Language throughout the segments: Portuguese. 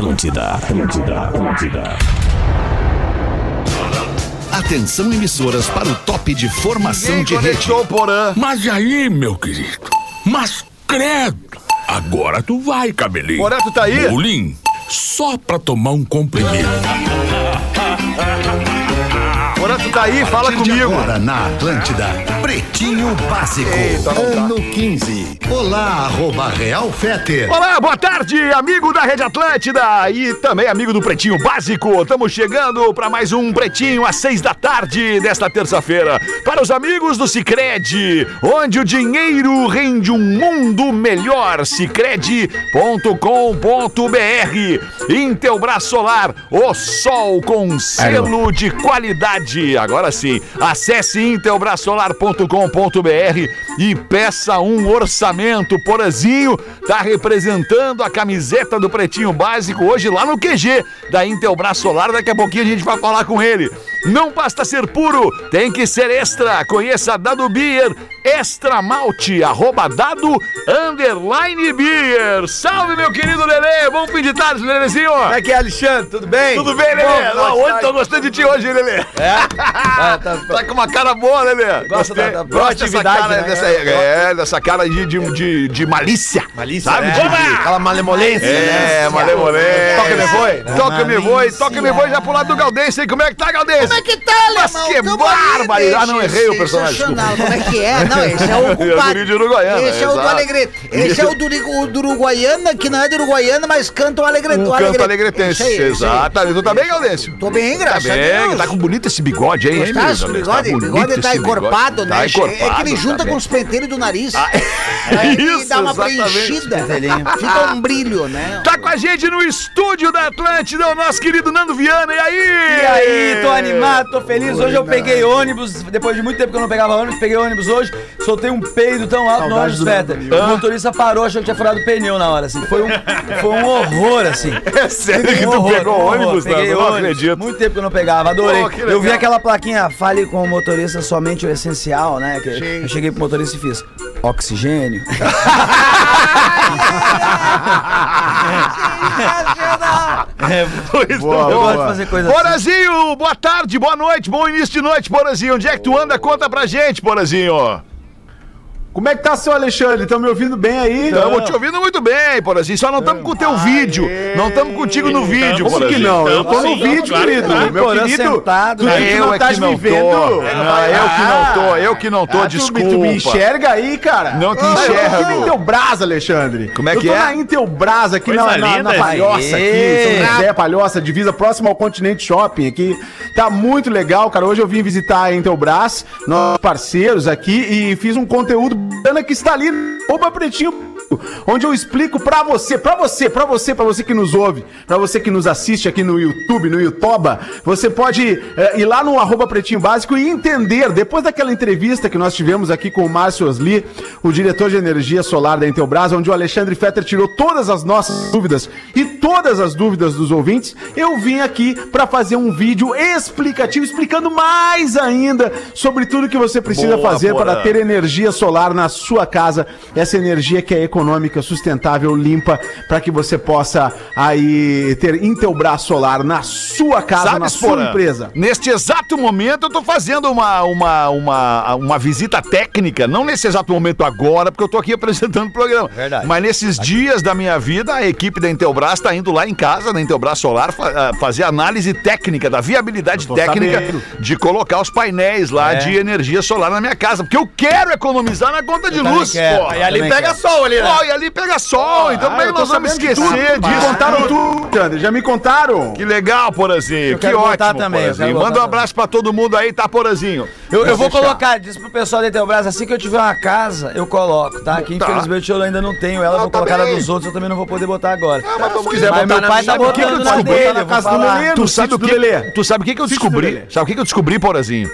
Atlântida, Atlântida, Atlântida. Atenção emissoras para o top de formação de rede. Porã. Mas aí, meu querido, mas credo, agora tu vai, cabelinho. Porã, tu tá aí? Bolim, só pra tomar um comprimido. Porã, tu tá aí? Fala comigo. Agora na Atlântida, Pretinho Básico, Eita, tá. ano 15. Olá, arroba Real Feter. Olá, boa tarde, amigo da Rede Atlântida e também amigo do Pretinho Básico. Estamos chegando para mais um Pretinho às seis da tarde desta terça-feira. Para os amigos do Cicred, onde o dinheiro rende um mundo melhor. Cicred.com.br Intelbras Solar, o sol com selo de qualidade. Agora sim, acesse intelbrasolar.com.br e peça um orçamento. Porazinho tá representando a camiseta do Pretinho Básico hoje lá no QG da Intelbras Solar. Daqui a pouquinho a gente vai falar com ele. Não basta ser puro, tem que ser extra. Conheça Dado Beer Extra Malte, arroba dado underline beer. Salve, meu querido Lelê. Bom fim de tarde, Lelezinho. Como é que é, Alexandre? Tudo bem? Tudo bem, Lelê? Bom, Não, boa hoje tô gostando de ti hoje, Lelê. É? Ah, tá, Tá com uma cara boa, Lelê. Gosta Gostei. da- da Gosto dessa proatividade, cara, né? dessa, é, dessa cara de, de, de, de malícia. Malícia, Sabe? né? De- Aquela malemolência, É, né? malemolência. Toca me foi? Toca me foi, toca me foi já pro lado do Galdense, hein? Como é que tá, Galdense? Como é que tá, Mas alemão? que Tamo aí, barbaridade. Ah, não, errei o personagem. Como é que é? Não, esse é o É do culpado. De Uruguaiana, Esse é o do. Alegrete. Esse é o do, Uruguaiana, que não é do Uruguaiana, mas canta o Alegrete. Um canto alegretense. Exatamente. Tu tá bem, Galdense? Tô bem, Tá graças a Deus. tá com bonito esse bigode aí, hein, Tá, Galdense? bigode, bonito bigode tá esse encorpado, Tá né? encorpado, é que ele junta tá com os penteiros do nariz. Ah, Aí isso, dá uma exatamente. preenchida. Fica um brilho, né? Tá com a gente no estúdio da Atlântida, o nosso querido Nando Viana. E aí? E aí, tô animado, tô feliz. Hoje eu peguei ônibus, depois de muito tempo que eu não pegava ônibus, peguei ônibus hoje, soltei um peido tão alto no ônibus, Feta. O motorista parou, achou que tinha furado o pneu na hora, assim. Foi um, foi um horror, assim. É sério que Um tu horror, pegou um ônibus, Peguei Nando? Não ônibus. acredito. Muito tempo que eu não pegava, adorei. Que eu vi aquela plaquinha, fale com o motorista somente o essencial, né? Que eu cheguei pro motorista e fiz oxigênio. É, Pois eu gosto de fazer coisa assim. Porazinho, boa tarde, boa noite, bom início de noite, Porazinho. Onde é que tu anda? Conta pra gente, Porazinho. Como é que tá, seu Alexandre? Estão me ouvindo bem aí? Estamos te ouvindo muito bem, Porazinho. Só não estamos com o teu vídeo. Não estamos contigo no vídeo, Como que não? Eu tô no vídeo, claro querido. Meu querido, sentado, tu, tu Eu não é tá que não me tô. vendo? Não, eu que não tô, eu que não tô, Ah, tu, desculpa. tu me enxerga aí, cara? Não te Ah, enxergo. Eu tô na Intelbras, Alexandre. Como é eu que tô é? na Intelbras aqui Coisa na, na, na Palhoça, aqui, Aê. São José, Palhoça, divisa próximo ao Continente Shopping aqui. Tá muito legal, cara. Hoje eu vim visitar a Intelbras, nossos parceiros aqui, e fiz um conteúdo que está ali, oba pretinho, onde eu explico pra você, pra você, pra você, pra você que nos ouve, pra você que nos assiste aqui no YouTube, no Youtuba, você pode eh, ir lá no arroba pretinho básico e entender, depois daquela entrevista que nós tivemos aqui com o Márcio Osli, o diretor de energia solar da Intelbras, onde o Alexandre Fetter tirou todas as nossas dúvidas e todas as dúvidas dos ouvintes, eu vim aqui pra fazer um vídeo explicativo, explicando mais ainda sobre tudo que você precisa Boa, fazer Porã. para ter energia solar na sua casa, essa energia que é econômica, sustentável, limpa, para que você possa aí ter Intelbras solar na sua casa, na sua Porã, empresa. Neste exato momento eu tô fazendo uma, uma, uma, uma visita técnica, não nesse exato momento agora, porque eu tô aqui apresentando o programa. Verdade. Mas nesses dias da minha vida, a equipe da Intelbras tá indo lá em casa, da Intelbras Solar, fa- ah, fazer análise técnica, da viabilidade técnica sabendo. de colocar os painéis lá É. de energia solar na minha casa, porque eu quero economizar na conta de também luz, quero. pô. Aí ali pega quero. sol ali, né? Ó, e ali pega sol, então é que eu tô nós vamos esquecer tudo. Me disso? contaram tudo, Alexandre, já me contaram. Que legal, Porazinho. Que ótimo, também, Porazinho. Manda um abraço pra todo mundo aí, tá, Porazinho? Eu, eu vou deixar. colocar, diz pro pessoal da Intelbras, assim que eu tiver uma casa, eu coloco, tá? Que Tá. infelizmente eu ainda não tenho ela, Ah, vou tá colocar bem. na dos outros, eu também não vou poder botar agora. mas se quiser Mas botar meu pai tá por que botando eu na descobri? dele, na casa do. Lelê? Tu sabe, o que, tu sabe o que, eu descobri? Sabe o que, eu descobri, Porazinho?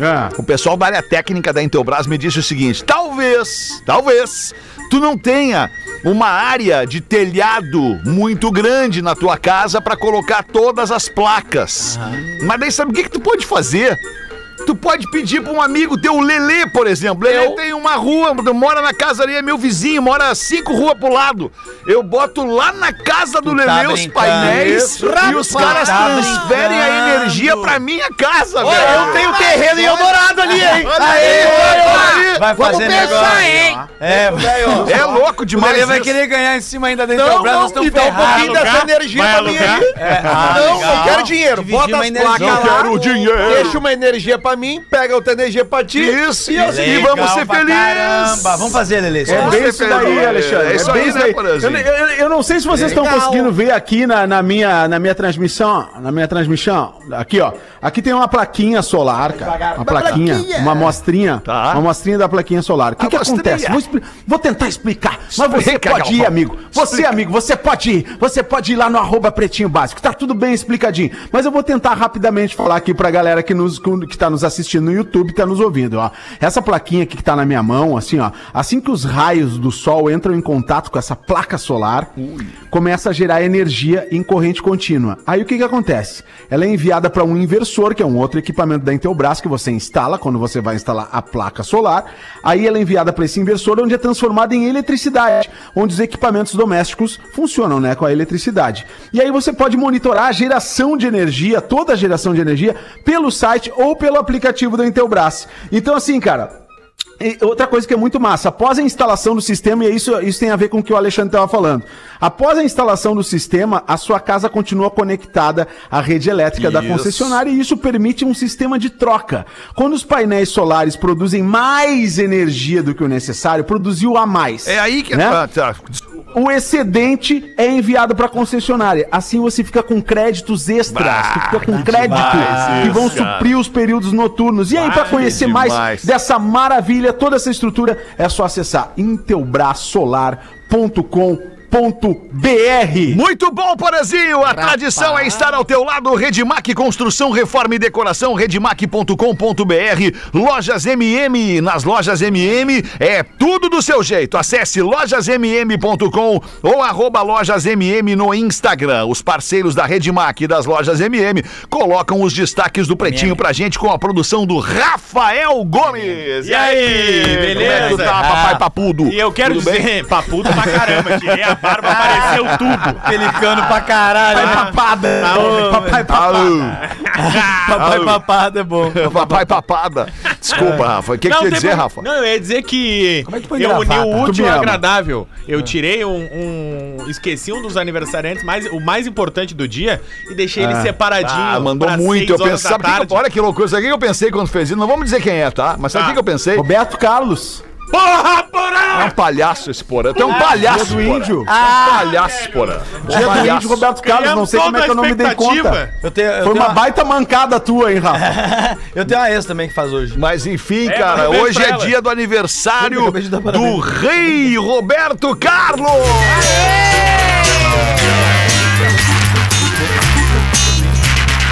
Ah, O pessoal da área técnica da Intelbras me disse o seguinte: talvez, talvez, tu não tenha uma área de telhado muito grande na tua casa para colocar todas as placas. Mas daí sabe o que, que tu pode fazer? Tu pode pedir pra um amigo teu, o Lelê, por exemplo. Lelê Eu? tem uma rua, mora na casa ali, é meu vizinho, mora cinco ruas pro lado. Eu boto lá na casa do Tu tá Lelê os brincando. painéis Isso. e os caras Tá transferem a energia pra minha casa, Olha, velho. eu tenho terreno em Eldorado ali, hein? Vai Vamos fazer pensar, negócio. hein? É, É louco o demais. Lelê vai isso. querer ganhar em cima ainda dentro do estamos me dá um pouquinho dessa energia Vai pra mim aí. ah, não, legal. não quero dinheiro. Dividir Bota as energia. placas lá, quero dinheiro. Deixa uma energia pra mim, pega outra energia pra ti. Isso, e assim. E vamos ser pra felizes. Caramba, vamos fazer, Lelê. É bem isso daí. Alexandre. É isso bem aí, né, Porazinho? Eu, eu- eu não sei se vocês estão conseguindo ver aqui na, na minha, na minha transmissão. Na minha transmissão. Aqui, ó. Aqui tem uma plaquinha solar, cara. Uma plaquinha, uma amostrinha. Tá. Uma amostrinha da plaquinha solar. O que, que acontece? Vou, vou tentar explicar. Mas você Explica, pode ir, amigo. Você, amigo, você pode ir. Você pode ir lá no arroba pretinho básico. Tá tudo bem explicadinho. Mas eu vou tentar rapidamente falar aqui pra galera que, nos, que tá nos assistindo no YouTube tá nos ouvindo, ó. Essa plaquinha aqui que tá na minha mão, assim, ó. Assim que os raios do sol entram em contato com essa placa solar, começa a gerar energia em corrente contínua. Aí o que que acontece? Ela é enviada para um inversor, que é um outro equipamento da Intelbras que você instala quando você vai instalar a placa solar. Aí ela é enviada para esse inversor, onde é transformada em eletricidade, onde os equipamentos domésticos funcionam, né, com a eletricidade. E aí você pode monitorar a geração de energia, toda a geração de energia, pelo site ou pelo da Intelbras. Então assim, cara, e outra coisa que é muito massa, após a instalação do sistema, e isso, isso tem a ver com o que o Alexandre estava falando. Após a instalação do sistema, a sua casa continua conectada à rede elétrica da Isso. concessionária e isso permite um sistema de troca. Quando os painéis solares produzem mais energia do que o necessário, produziu a mais. É aí que... né? Ah, tá. O excedente é enviado para a concessionária. Assim você fica com créditos extras. tu fica com crédito demais que vão suprir os períodos noturnos. E aí, para conhecer mais demais. dessa maravilha, toda essa estrutura, é só acessar intelbrasolar.com.br. Muito bom, Porazinho! A tradição é estar ao teu lado. Redmac Construção, Reforma e Decoração, redmac.com.br. Lojas MM. Nas lojas MM é tudo do seu jeito. Acesse lojasmm.com ou arroba lojasmm no Instagram. Os parceiros da Redmac e das lojas MM colocam os destaques do Pretinho pra gente com a produção do Rafael Gomes. E aí, Como é que tu beleza? tá, papai papudo? E eu quero Tudo bem? dizer, papudo pra caramba, tirei a barba, apareceu tudo. Pelicano pra caralho. né? Papada. Papai Alô. Papai papado é bom. Papai papada. Desculpa, Rafa. O que, que ia dizer, um- Rafa? Não, eu ia dizer que Como é que eu uni o útil ao agradável. Eu tirei um, um- Esqueci um dos aniversariantes, mais, o mais importante do dia, e deixei ele separadinho. Ah, mandou pra muito. Eu pensei, sabe que, olha que loucura. Sabe o que eu pensei quando fez isso? Não vamos dizer quem é, tá? Mas sabe o Tá. que eu pensei? Roberto Carlos. Porra, É porra! um palhaço esse porã. Tu é um palhaço, do porã. índio. É um palhaço, esse porã. Dia do índio, Roberto Carlos. Não sei como é que eu não me dei conta. Eu tenho, eu Foi tenho uma baita mancada tua, hein, Rafa? Eu tenho uma ex também que faz hoje. Mas enfim, É, cara, hoje é ela. dia do aniversário Eu do parabéns. rei Roberto Carlos.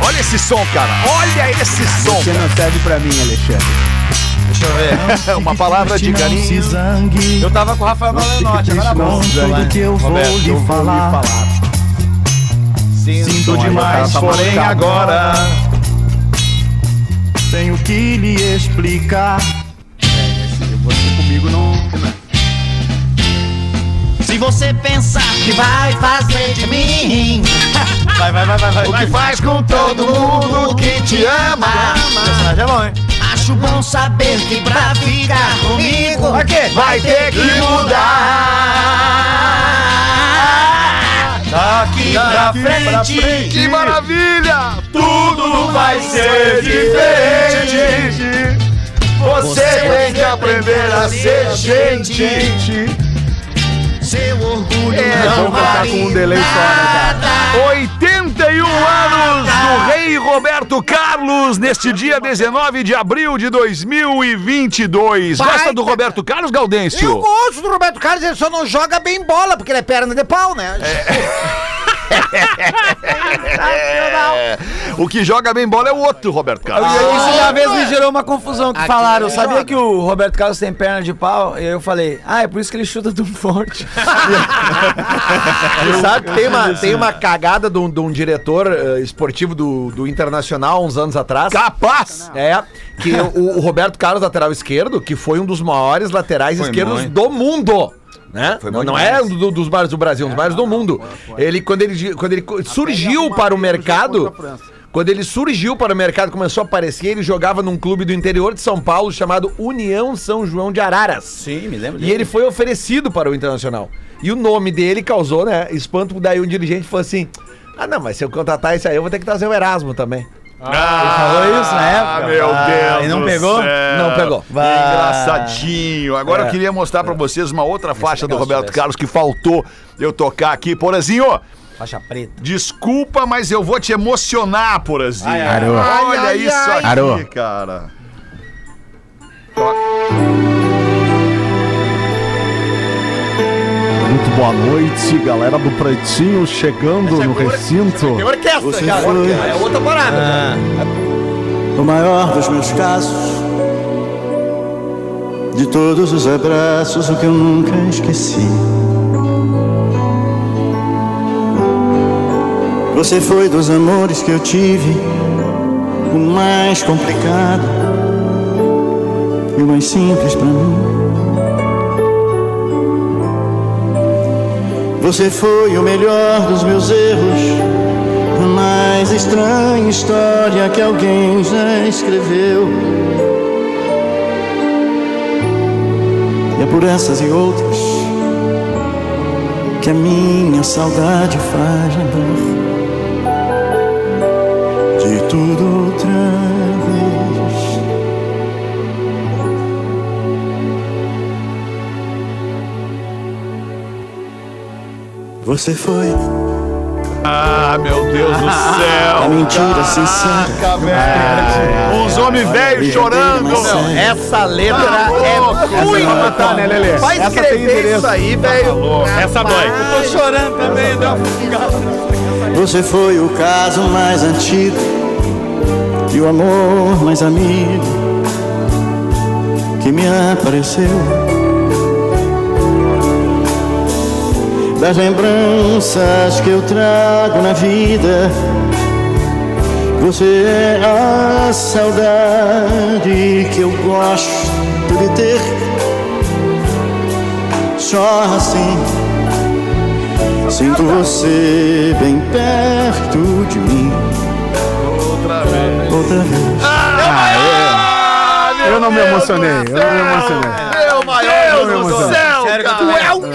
Olha esse som, cara. Olha esse som. Você não serve pra mim, Alexandre. Deixa eu ver. É uma palavra de carinho. Eu tava com o Rafael Malenotti, agora bom. Que eu vou lhe falar. Sinto demais, tá porém machucado. agora. Tenho que lhe explicar. Você comigo não. Se você pensar que vai fazer de mim Vai, vai, vai, vai, vai. O que faz com todo mundo que te ama? O personagem é bom, hein? Acho bom saber que pra ficar comigo Vai ter que mudar. Daqui pra frente. Que maravilha! Tudo vai ser diferente. Você tem que aprender a ser gente. Seu orgulho É, não com um delay só, né, cara? 81 anos do rei Roberto Carlos, neste dia 19 de abril de 2022. Gosta do Roberto Carlos, Gaudêncio? Eu gosto do Roberto Carlos, ele só não joga bem bola, porque ele é perna de pau, né? É. O que joga bem bola é o outro, Roberto Carlos. Isso uma vez me gerou uma confusão que falaram. Eu sabia que o Roberto Carlos tem perna de pau. E aí eu falei, ah, é por isso que ele chuta tão forte. Tu sabe que tem uma, tem uma cagada de um, de um diretor eh, esportivo do, do Internacional uns anos atrás. Capaz! É, que o, o Roberto Carlos, lateral esquerdo, que foi um dos maiores laterais esquerdos muito. do mundo. Né? Não, não é um do- dos maiores do Brasil, um dos maiores do mundo. Ele, quando ele, quando ele surgiu para o mercado, quando ele surgiu para o mercado, começou a aparecer, ele jogava num clube do interior de São Paulo chamado União São João de Araras. Sim, me lembro E ele foi oferecido para o Internacional. E o nome dele causou, né, espanto, daí um dirigente falou assim, ah não, mas se eu contratar esse aí, eu vou ter que trazer o Erasmo também. Ele falou isso na época? Ah, meu Ah, Deus. E não pegou? céu. Não pegou. Engraçadinho. Agora eu queria mostrar pra vocês uma outra faixa do Roberto Carlos que faltou eu tocar aqui. Porazinho, Faixa preta. desculpa, mas eu vou te emocionar, Porazinho. Olha Ai, ai, isso ai. aqui, Arô. cara. Muito boa noite, galera do Pretinho chegando no recinto. Tem orquestra, Você cara. foi- É outra parada. O maior dos meus casos. De todos os abraços, o que eu nunca esqueci. Você foi dos amores que eu tive, o mais complicado e o mais simples pra mim. Você foi o melhor dos meus erros, a mais estranha história que alguém já escreveu. E é por essas e outras que a minha saudade faz lembrar de tudo outra Você foi Ah, meu Deus do a céu. mentira sincera. Uns homens velhos chorando. Essa letra Tá é louco. ruim. Essa vai matar, né, Lelê? Vai escrever isso aí, velho. Essa dói. Tô chorando também, deu uma. Você foi o caso mais antigo e o amor mais amigo que me apareceu. Das lembranças que eu trago na vida, você é a saudade que eu gosto de ter. Só assim Sinto você bem perto de mim. Outra vez. Outra vez. Eu não me emocionei, eu não me emocionei. Meu maior Deus do céu, cara. É um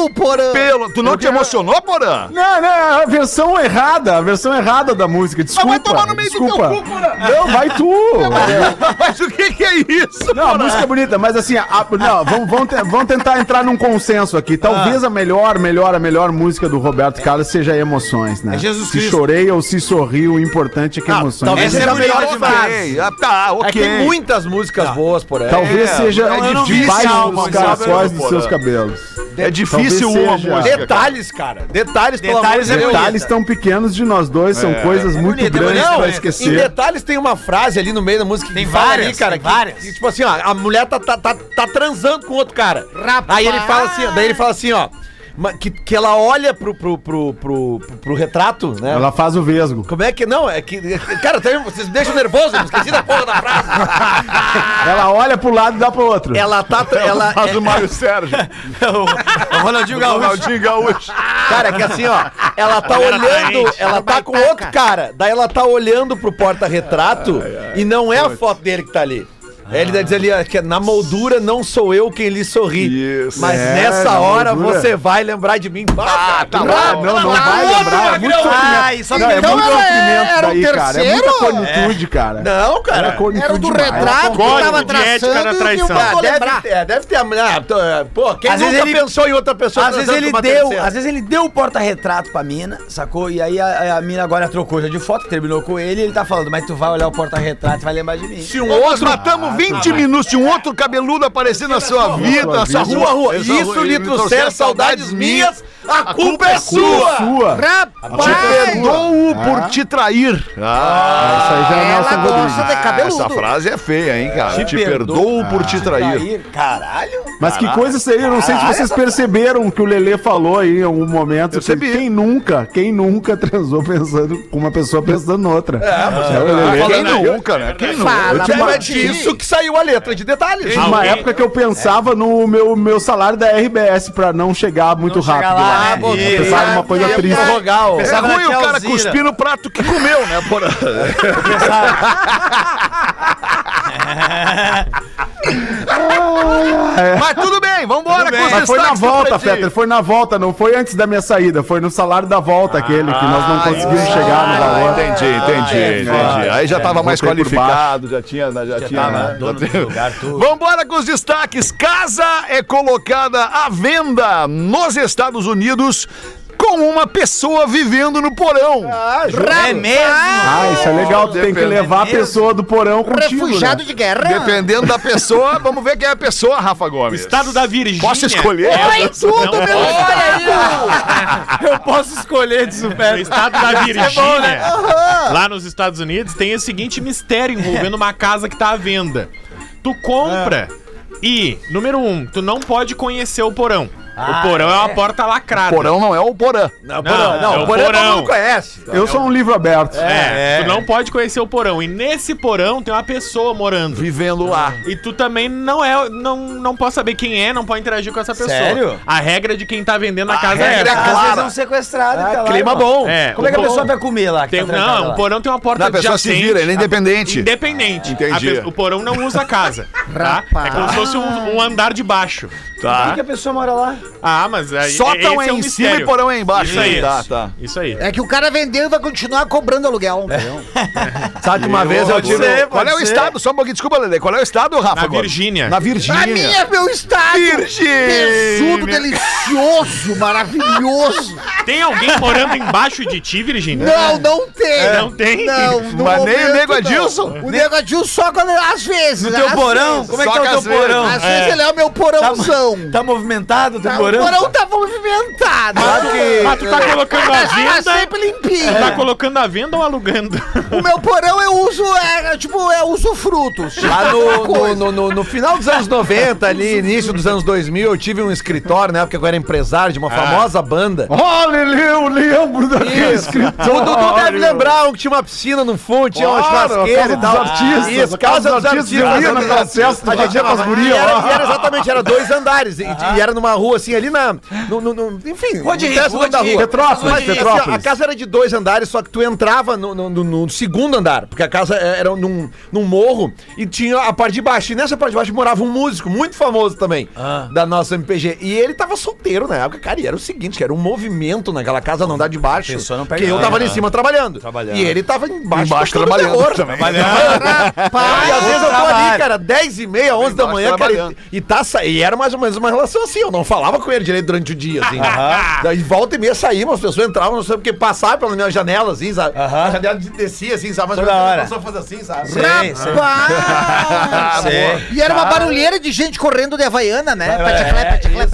gelo, porã. Pelo, tu não te emocionou, Porã? Não, não, a versão errada, a versão errada da música, desculpa. vai tomar no meio do teu desculpa. cu, Porã. Não, vai tu. Mas o que que é isso? Não, a música é bonita, mas assim, a- não, vamos, vamos, te- vamos tentar entrar num consenso aqui. Talvez a melhor, melhor, a melhor música do Roberto Carlos seja Emoções, né? É Jesus se Cristo. chorei ou se sorri, o importante é que emoções. talvez é seja a melhor frase. Ah, tá, É ok. que tem muitas músicas boas por aí. Talvez É, seja eu esse álbum, dos caracóis dos Porã? seus cabelos. É difícil uma seja. música. Detalhes, cara. Detalhes, pelo amor Detalhes de é Deus. Detalhes tão pequenos de nós dois, são coisas muito bonito, é grandes bonito, pra é. Em esquecer. detalhes tem uma frase ali no meio da música que Tem várias, ali, cara, tem que, várias. que, tipo assim, ó, a mulher tá, tá, tá, tá transando com outro cara. Aí ele fala assim, daí ele fala assim, ó, que, que ela olha pro, pro, pro, pro, pro- pro retrato, né? Ela faz o vesgo. Como é que não? É que. Cara, tem- vocês me deixam nervoso, eu esqueci da porra da frase. Ela olha pro lado e dá pro outro. Ela tá. Ela, Faz o Mário Sérgio. O Ronaldinho Gaúcho. Ronaldinho Gaúcho. Cara, é que assim, ó, ela tá olhando, ela tá com outro cara, daí ela tá olhando pro porta-retrato e não é a foto dele que tá ali. Aí Ele diz ali ó, que na moldura não sou eu quem lhe sorri. Isso. Mas É, nessa na hora moldura. você vai lembrar de mim. Ah, tá Ah, bom. não, não vai lembrar. É muito Ai, sofrimento. só Não, que é então muito ela é- era o daí, cara. É muita terceiro? conitude, cara. Não, cara. Era conitude Era o do demais. retrato que Código tava de ética da traçando e o que eu traição. não Ah, vou deve, lembrar. ter, é, deve ter. Ah, tô, é, pô, quem Às nunca vezes ele- pensou em outra pessoa Às vezes transando ele com uma deu, terceira? às vezes ele deu o porta-retrato pra mina, sacou? E aí a, a mina agora trocou já de foto, terminou com ele e ele tá falando, mas tu vai olhar o porta-retrato e vai lembrar de mim. Se um outro matamos 20 minutos de um outro cabeludo aparecer na sua vida, na sua Rua, rua. Isso lhe trouxer saudades minhas, a culpa é sua. Sua. Te Rapaz! perdoo por te trair. Ah, Isso aí já é Ela Nelson gosta Rodrigues. de cabeludo. essa frase é feia, hein, cara? Te, perdoo por te trair. Caralho. Mas que coisa seria? Eu não sei se vocês perceberam o que o Lelê falou aí em algum momento. Percebi. Quem nunca, quem nunca transou pensando com uma pessoa pensando noutra. É, o Lelê. Quem nunca, né? Quem nunca? Fala, Tipo, é Martim. disso que saiu a letra de detalhes. Uma Alguém- época que eu pensava no meu, meu salário da RBS pra não chegar muito chegar rápido lá, lá. né? Eu Isso. pensava numa coisa triste. É ruim o cara cuspir no prato que comeu, né? Por... Mas tudo bem, vambora com os Mas foi na volta. Fetter, foi na volta, não foi antes da minha saída, foi no salário da volta aquele, que nós não conseguimos chegar no valor. Ah, entendi, entendi, é, entendi. Aí já tava mais qualificado, já tinha, já, tinha, tava né? dono Já lugar, tudo. Vambora com os destaques. Casa é colocada à venda nos Estados Unidos com uma pessoa vivendo no porão. É mesmo? Ah, isso é legal, tu tem que levar a pessoa do porão contigo, Refugiado né? de guerra. Dependendo da pessoa, vamos ver quem é a pessoa, Rafa Gomes. Estado da Virgínia. Posso escolher? É, Tudo, meu Eu posso escolher de No super. estado da Virgínia, né? lá nos Estados Unidos, tem o seguinte mistério envolvendo uma casa que tá à venda. Tu compra e, número um, tu não pode conhecer o porão. O porão é, uma porta lacrada. Porão não é o porã. Não, Não, não, é o o porão todo porão. mundo conhece. Eu sou um livro aberto. É, tu não pode conhecer o porão. E nesse porão tem uma pessoa morando. Vivendo lá. E tu também não é, não, não pode saber quem é, não pode interagir com essa pessoa. Sério? A regra de quem tá vendendo a, casa é regra é essa. Às clara. vezes é um sequestrado. e tá lá, clima irmão. bom. É, Como é que a o pessoa porão- vai comer lá? que Tem, tá não, lá? o porão tem uma porta Não, a pessoa se vira, ele é independente. Independente. Entendi. A pe- o porão não usa a casa. tá? Rapaz. É como se fosse um, um andar de baixo. Por Tá. que a pessoa mora lá? Ah, mas aí. Sótão é o em cima e porão é embaixo. Isso aí. Tá, tá. Isso aí. É que o cara vendeu e vai continuar cobrando aluguel. entendeu? Sabe que uma vez eu tive. ser, Qual é o ser. estado? Só um pouquinho, desculpa, Lele. Qual é o estado, Rafa? Na? Virgínia. Na Virgínia. minha é meu estado. Virgínia. Tesudo, delicioso, maravilhoso. Tem alguém morando embaixo de ti, Virgínia? Não, não tem. Não tem? Não, no Mas nem o momento, Nego não. Adilson? O Nego Adilson só quando, às vezes. No teu às porão? Como é que tá o teu porão? Às vezes ele é o meu porãozão. Tá movimentado o teu Tá, porão? O porão tá movimentado. Mas tu tá colocando a Mas tá venda. sempre limpinho. Tá colocando a venda ou alugando? O meu porão eu uso, é, tipo, é uso frutos. Lá no, no, no, no- no final dos anos 90, ali, início dos anos 2000, eu tive um escritório, na época que eu era empresário de uma famosa banda. Lelê, eu lembro daquele Isso. escritório. O Dudu deve lembrar um que tinha uma piscina no fundo, tinha uma churrasqueira Casa e tal. dos Artistas, Isso, a Casa dos Artistas. eu ia naquela festa, A gente fazia com as gurias era exatamente, era dois andares. E, e era numa rua assim, ali na. No, no, no- enfim, Rua de no Rico, Rua de da rua. Rico. Petrópolis, Mas, assim, Petrópolis. a casa era de dois andares, só que tu entrava no, no- no- no segundo andar, porque a casa era num, num morro e tinha a parte de baixo. E nessa parte de baixo morava um músico muito famoso também, da nossa MPG. E ele tava solteiro na época, cara, e era o seguinte, que era um movimento naquela casa no andar de baixo. Pessoa não que eu tava ali em cima trabalhando. Trabalhando. E ele tava embaixo, Embaixo tocando trabalhando. Rapaz, e às vezes eu tô ali, cara, 10 e meia, 11 da manhã, cara, trabalhando. e, e tá sa... e era mais ou menos uma relação assim, eu não falava com ele direito durante o dia, assim. Daí volta e meia saíam, as pessoas entravam, não sei porque passavam pela minha janela, assim, sabe? Aham. A janela descia, assim, sabe? Mas Toda hora. a pessoa faz assim, sabe? Sei. Rapaz! Sei. E era uma barulheira de gente correndo de Havaiana, né? Pataclé.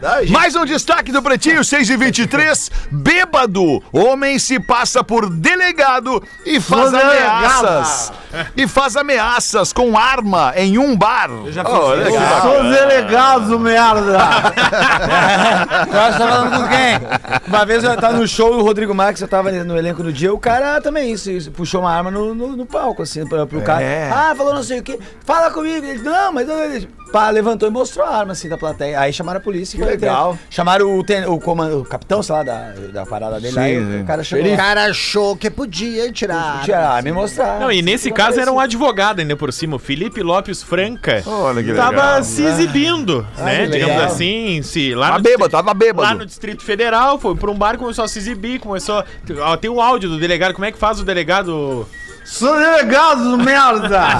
Daí, Mais um destaque do Pretinho 6 e 23. Bêbado. Homem se passa por delegado e faz delegado. ameaças. E faz ameaças com arma em um bar. já fiz isso. Sou delegado, merda. Tu acha que tá falando com quem? Uma vez eu tava no show do Rodrigo Marques, eu tava no elenco no dia, o cara também isso, isso, puxou uma arma no, no, no palco, assim, pra, pro cara. Ah, falou não sei o quê. Fala comigo. Ele, não, mas. ele- Pá, levantou e mostrou a arma assim da plateia. Aí chamaram a polícia. Que legal. Chamaram o, ten, o, comando, o capitão, sei lá, da, da parada dele. aí o cara chamou. O cara achou que podia tirar. Tirar a arma e mostrar. Não, e nesse caso era um advogado ainda por cima. O Felipe Lopes Franca Olha que tava legal. se exibindo, né? que Digamos legal. assim, se lá Tava no, bêbado, tava bêbado. lá no Distrito Federal, foi pra um bar, começou a se exibir, começou. Ó, tem o áudio do delegado. Como é que faz o delegado? Sou delegado, merda!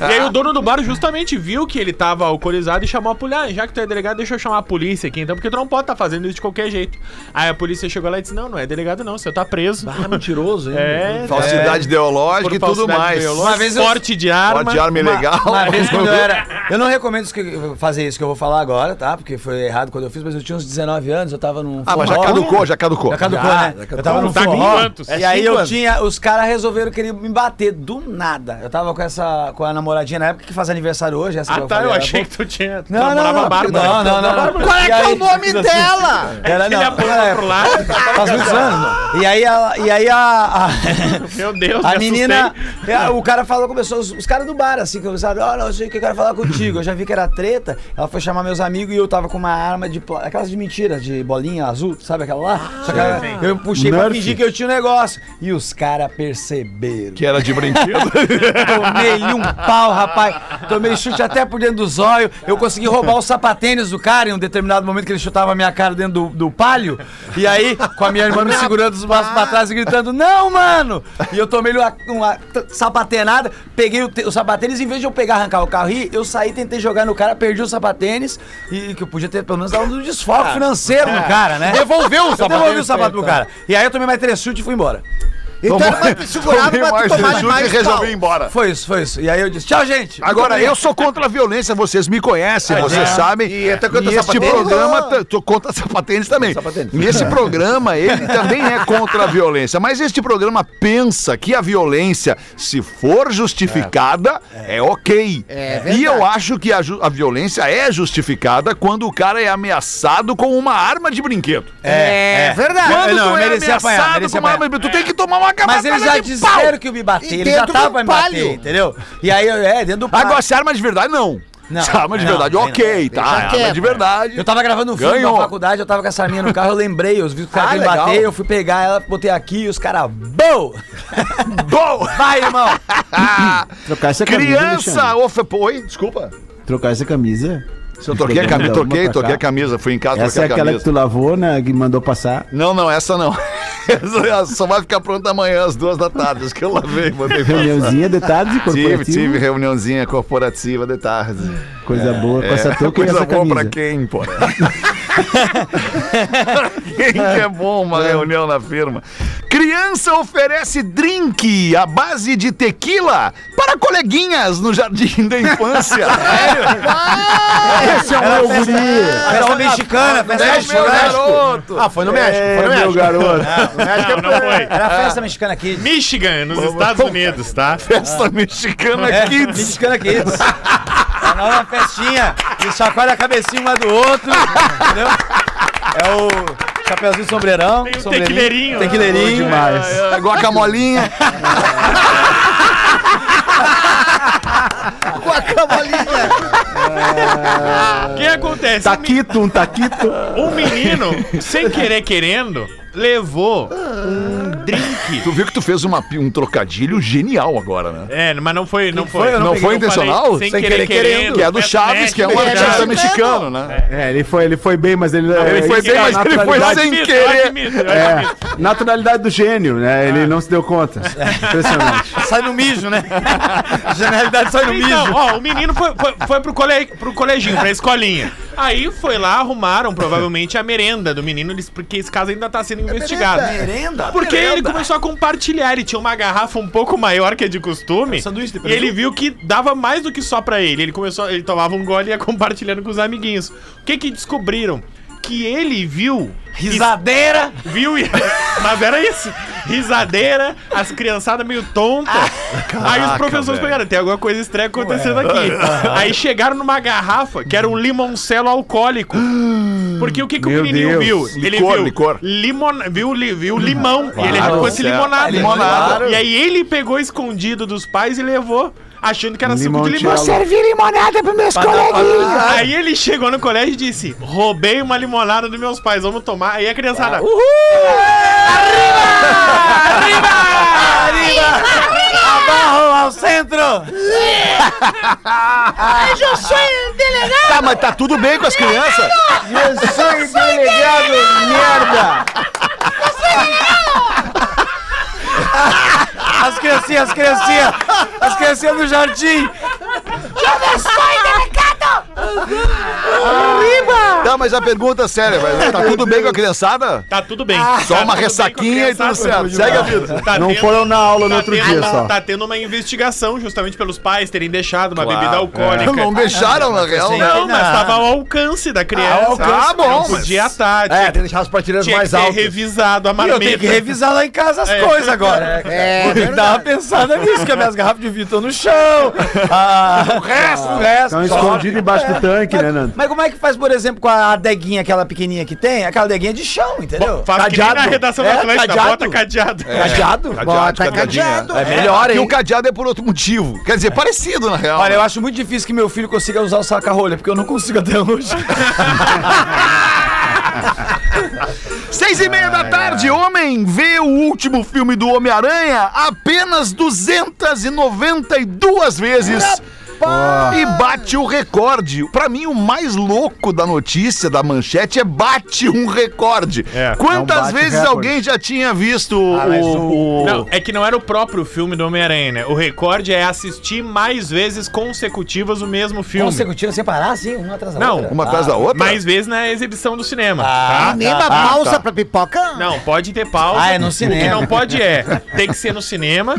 E aí o dono do bar justamente viu que ele tava alcoolizado e chamou a polícia. Ah, já que tu é delegado, deixa eu chamar a polícia aqui, então, porque tu não pode estar fazendo isso de qualquer jeito. Aí a polícia chegou lá e disse: Não, não é delegado, não, você tá preso. Ah, mentiroso, hein? É, Falsidade ideológica e tudo mais. Uma vez eu- porte de arma. Pode de arma ilegal. Uma vez quando eu era. Eu não recomendo isso que- fazer isso que eu vou falar agora, tá? Porque foi errado quando eu fiz, mas eu tinha uns 19 anos, eu tava num. Ah, mas já forró. caducou, já caducou. Já caducou, Já, né? já Eu caducou. tava num Tá forró. quantos? E É aí eu tinha. Os caras resolveram querer me bater do nada. Eu tava com essa. com a namoradinha na época que faz aniversário hoje. Essa Ah, que tá, falei eu achei que tu tinha. tu Não, não, namorava não, Bárbara. não, não, não, não. Qual é que é o nome dela? Era, Ele não, é, pro lado. faz muitos anos. E aí a. E aí a, Meu Deus, A me menina, é, o cara falou, começou, os, os caras do bar, assim, começaram, ó, não, eu sei que eu quero falar contigo. Eu já vi que era treta. Ela foi chamar meus amigos e eu tava com uma arma de. Aquelas de mentira, de bolinha azul, sabe aquela lá? Só que ela- eu puxei pra Nerf. fingir que eu tinha um negócio. E os caras perceberam. Que era de brinquedo. Tomei um pau, rapaz. Tomei chute até por dentro do zóio. Eu consegui roubar os sapatênis do cara em um determinado momento que ele chutava a minha cara dentro do, do palio. E aí, com a minha irmã me segurando os braços pra trás e gritando, não, mano! E eu tomei uma, uma sapatenada, peguei o, o sapatênis, em vez de eu pegar, arrancar o carro e eu saí, tentei jogar no cara, perdi o sapatênis e que eu podia ter pelo menos dado um desfoque financeiro no cara, né? Devolveu o sapatênis devolvi o sapato pro ele, cara. E aí eu tomei mais três chutes e fui embora. Então era pra te segurar Tomei pra mais tu tomar mais e resolvi ir embora. Foi isso, foi isso. E aí eu disse, tchau, gente. Agora, eu sou contra a violência, vocês me conhecem, vocês sabem. E até contra e este sapatênis? programa, tô contra sapatênis também. Sapatênis. E esse programa, ele também é contra a violência. Mas este programa pensa que a violência, se for justificada, é, ok. É verdade. e eu acho que a, a violência é justificada quando o cara é ameaçado com uma arma de brinquedo. É, verdade. Quando não, tu é apanhar, ameaçado merecia com uma apanhar. arma, tu tem que tomar uma Mas eles já de pau. disseram que eu me bater, E eles já pra me bater, entendeu? E aí, eu- é, dentro do palio. Agora, se arma de verdade, não. Não, se arma de não, verdade, não, ok, não, tá? Arma quebra. de verdade. Eu tava gravando um filme Ganhou. na faculdade, eu tava com essa arminha no carro, eu lembrei, eu vi que o cara Ah, me bater, eu fui pegar ela, botei aqui e os caras, BOW! Bom! Vai, irmão! Trocar essa camisa. Criança! Alexandre. Ofe... Oi, desculpa. Trocar essa camisa. Se eu troquei a camisa, troquei, troquei cá. a camisa, fui em casa, Essa é troquei a aquela camisa. que tu lavou, né? Que mandou passar. Não, não, essa não. Essa só vai ficar pronta amanhã, às duas da tarde. Acho que eu lavei, mandei passar. Reuniãozinha de tarde, Tive, corporativa. tive reuniãozinha corporativa de tarde. Coisa boa. Com É, essa e coisa essa boa camisa. pra quem, pô? quem que é bom uma reunião na firma? Criança oferece drink à base de tequila para coleguinhas no jardim da infância. Esse é o meu guri. Festa mexicana, festa É o meu mexicana. garoto. Ah, foi no México, foi no É, meu México. garoto. Não, não foi. Era festa mexicana aqui. Michigan, nos Estados Unidos, tá? Festa mexicana É, Kids. mexicana Kids. A nova festinha. E chacoalha a cabecinha uma do outro. Entendeu? É o chapeuzinho sombreirão. Tem o tequileirinho. Tequileirinho. Demais. É, Guacamolinha. Com a cavalinha. O que acontece? Taquito, um taquito. Um menino, sem querer querendo, levou um drink. Tu viu que tu fez uma, um trocadilho genial agora, né? É, mas não foi, não foi. Não peguei, foi intencional? Sem, Sem querer, querer querendo. Que é do Chaves, que é um México, artista mexicano, né? É, ele foi, ele foi bem, mas ele. Ele foi bem, mas ele foi sem admito, querer. Eu admito, eu É, naturalidade do gênio, né? Ele não se deu conta. Impressionante. Sai no mijo, né? A genialidade sai no Então, mijo. ó, o menino foi, foi, foi pro, cole, pro coleginho, pra escolinha. Aí foi lá, arrumaram provavelmente a merenda do menino, eles- porque esse caso ainda tá sendo investigado. Merenda? Porque ele começou a compartilhar, ele tinha uma garrafa um pouco maior que a de costume. sanduíche de e ele viu que dava mais do que só pra ele. Ele começou, ele tomava um gole e ia compartilhando com os amiguinhos. O que que descobriram? Que ele viu Risadeira. Viu? Mas era isso. Risadeira, as criançadas meio tontas. Aí os professores velho. pegaram, tem alguma coisa estranha acontecendo aqui. Aí chegaram numa garrafa que era um limoncelo alcoólico. Porque o que, que o Meu menininho Deus. viu? Ele Licor, viu licor. limon, viu, li- viu limão. e ele achou fosse certo. limonada. Limonada. E aí ele pegou escondido dos pais e levou. Achando que era suco de limão. Limoncello. limonada pros meus coleguinhas. Aí ele chegou no colégio e disse: Roubei uma limonada dos meus pais, vamos tomar. Aí a criançada. Uhul! Abarro ao centro. Tá, mas tá tudo bem com as crianças? Eu sou delegado, merda! Criancinhas, as criancinhas. As criancinhas do jardim. Tá, mas a pergunta é séria, velho. Tá tudo bem com a criançada? Tá tudo bem. Só Tá uma tudo bem com a ressaquinha e tudo criançada. certo. Segue a vida. Tá Não tendo- foram na aula no tá outro tendo- dia só. Tá tendo uma investigação justamente pelos pais terem deixado uma Claro. bebida alcoólica. Não deixaram, na real. né? Não, mas tava ao alcance da criança. Ao alcance. Ah, bom, Não mas- podia estar. É, tem que deixar as prateleiras tinha que mais ter altas. revisado a E eu marmita. tenho que revisar lá em casa as coisas agora. É, Vou que dar uma pensada nisso, que as minhas garrafas de vinho estão no chão. Ah, o resto, o resto. Estão escondidos embaixo do tanque, né, Nando? Mas como é que faz, por exemplo, com a adeguinha, aquela pequenininha que tem? Aquela adeguinha de chão, entendeu? Faz que nem na Cadeado. redação É, da Atlântica, cadeado. bota cadeado. Cadeado? Bota cadeado. É melhor, Que hein? o cadeado é por outro motivo. Quer dizer, parecido, na real. Olha, eu acho muito difícil que meu filho consiga usar o saca-rolha, porque eu não consigo até hoje. Seis e meia da tarde, homem vê o último filme do Homem-Aranha apenas 292 vezes. E bate o recorde. Pra mim, o mais louco da notícia, da manchete, é bate um recorde. É. Quantas vezes recorde. alguém já tinha visto mas o, o- Não, é que não era o próprio filme do Homem-Aranha, né? O recorde é assistir mais vezes consecutivas o mesmo filme. Consecutivo sem parar, assim, uma atrás da Não, outra. uma atrás da outra? Mais vezes na exibição do cinema. Ah, tá? Nem uma pausa pra pipoca? Não, pode ter pausa. Ah, é no O que cinema. não pode é, tem que ser no cinema.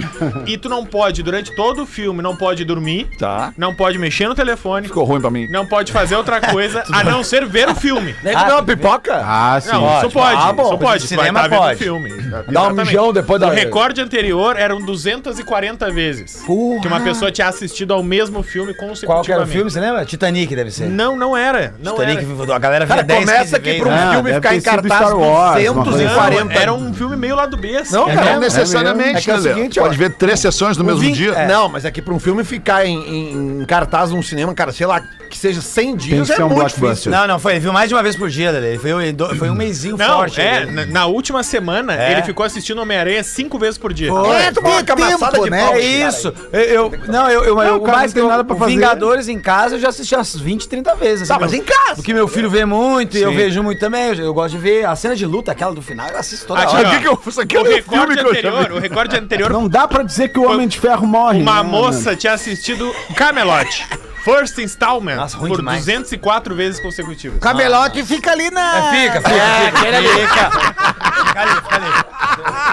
E tu não pode, durante todo o filme, não pode dormir. Tá. Não pode mexer no telefone. Ficou ruim pra mim. Não pode fazer outra coisa a não ser ver o filme. Nem comer uma pipoca? Ah, sim. Não, isso pode. Ah, bom, isso pode. vai cinema estar vendo pode. o filme. Dá um Exatamente. mijão depois da... O recorde anterior eram 240 vezes. Que uma pessoa tinha assistido ao mesmo filme consecutivamente. Qual que era o filme, você lembra? Titanic deve ser. Não, não era. Não Titanic, era. a galera via Cara, 10, começa 15 aqui vezes, pra um né? Filme deve ficar ter em sido cartaz Star Wars, uma coisa 240. Não, era um filme meio lado B. assim. Não, É cara, mesmo? Necessariamente, É que é o né, seguinte, ó. Pode ver três sessões no mesmo dia. Não, mas é que pra um filme ficar em, em- em cartaz num cinema, cara, sei lá, que seja 100 Tem dias que é ser um muito blockbuster. difícil. Não, não, foi. Ele viu mais de uma vez por dia, Lele. Ele foi, do- foi um mêsinho Não, forte. é, na, na última semana É. ele ficou assistindo Homem-Aranha cinco vezes por dia. É, tu tem camaçada tempo, de né? pau. É isso. Eu, eu- não, eu, eu, Não, eu- cara mais não tem eu- nada pra fazer. Vingadores em casa eu já assisti umas 20, 30 vezes. assim, Tá, mas meu- em casa. Porque meu filho vê muito e eu vejo muito também. Eu, eu gosto de ver a cena de luta, aquela do final, eu assisto toda Aqui, hora. ó. Aqui que eu- Isso aqui é O filme recorde que eu já anterior, vi. o recorde anterior, Não dá pra dizer que o Homem de Ferro morre. uma né, moça tinha assistido Camelot. First Installment Nossa, ruim por demais. 204 vezes consecutivas. Camelote fica ali na. É, fica, fica, É, fica. ali. Fica. Fica ali, fica ali.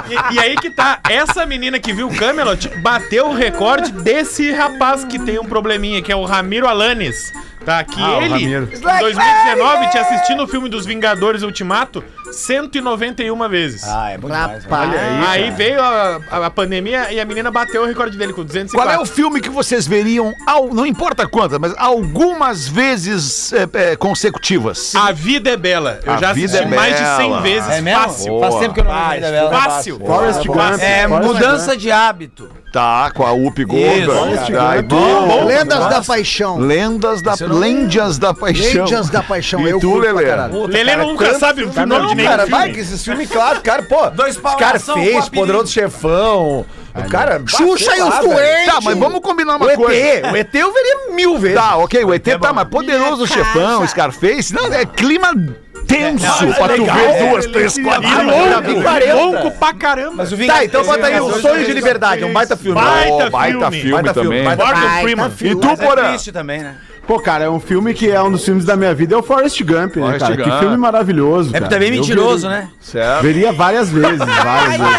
E, e aí que tá, essa menina que viu Camelot bateu o recorde desse rapaz que tem um probleminha, que é o Ramiro Alanes. Tá, que Ah, o ele, em 2019, tinha assistido o filme dos Vingadores Ultimato 191 vezes. Ah, é bom demais. Rapaz. aí veio a, a- a pandemia e a menina bateu o recorde dele com 204. Qual é o filme que vocês veriam, ao- não importa quantas, mas algumas vezes é, é, consecutivas? A Vida é Bela. Eu A já Vida assisti é mais de Bela. 100 vezes. É mesmo? Fácil. Faz tempo que eu não Fácil. vejo Vida Bela. Fácil. Forrest Gump. É, mudança de hábito. Tá, com a Goldberg. cara. Tá, tu? Bom, Lendas da Paixão. Lendas da, Lendas da Paixão. Lendas da Paixão. E tu, Lelê? caralho. Lelê nunca sabe o nome Não, de nenhum cara, filme. vai que esses filmes clássicos, cara, pô. Dois a Poderoso Chefão. O cara. Xuxa e os. Doentes. Tá, mas vamos combinar uma O coisa. ET, o ET eu veria mil vezes. Tá, ok, o ET tá, mas poderoso chefão. Scarface, não, é clima tenso Não, é pra tu legal, ver é duas, três, quatro. E Ah, louco, 40. louco pra caramba. Mas o Tá, então bota aí o Sonho de Liberdade, é um baita filme. Baita Oh, baita filme. filme Baita filme, também. baita- Baita Freeman. E filme. tu, é Porã? triste também, né? Pô, cara, é um filme que é um dos filmes da minha vida, é o Forrest Gump, né, Forrest cara? Gump. Que filme maravilhoso, É cara. também Eu mentiroso, veria- né? Certo. Veria várias vezes, várias vezes.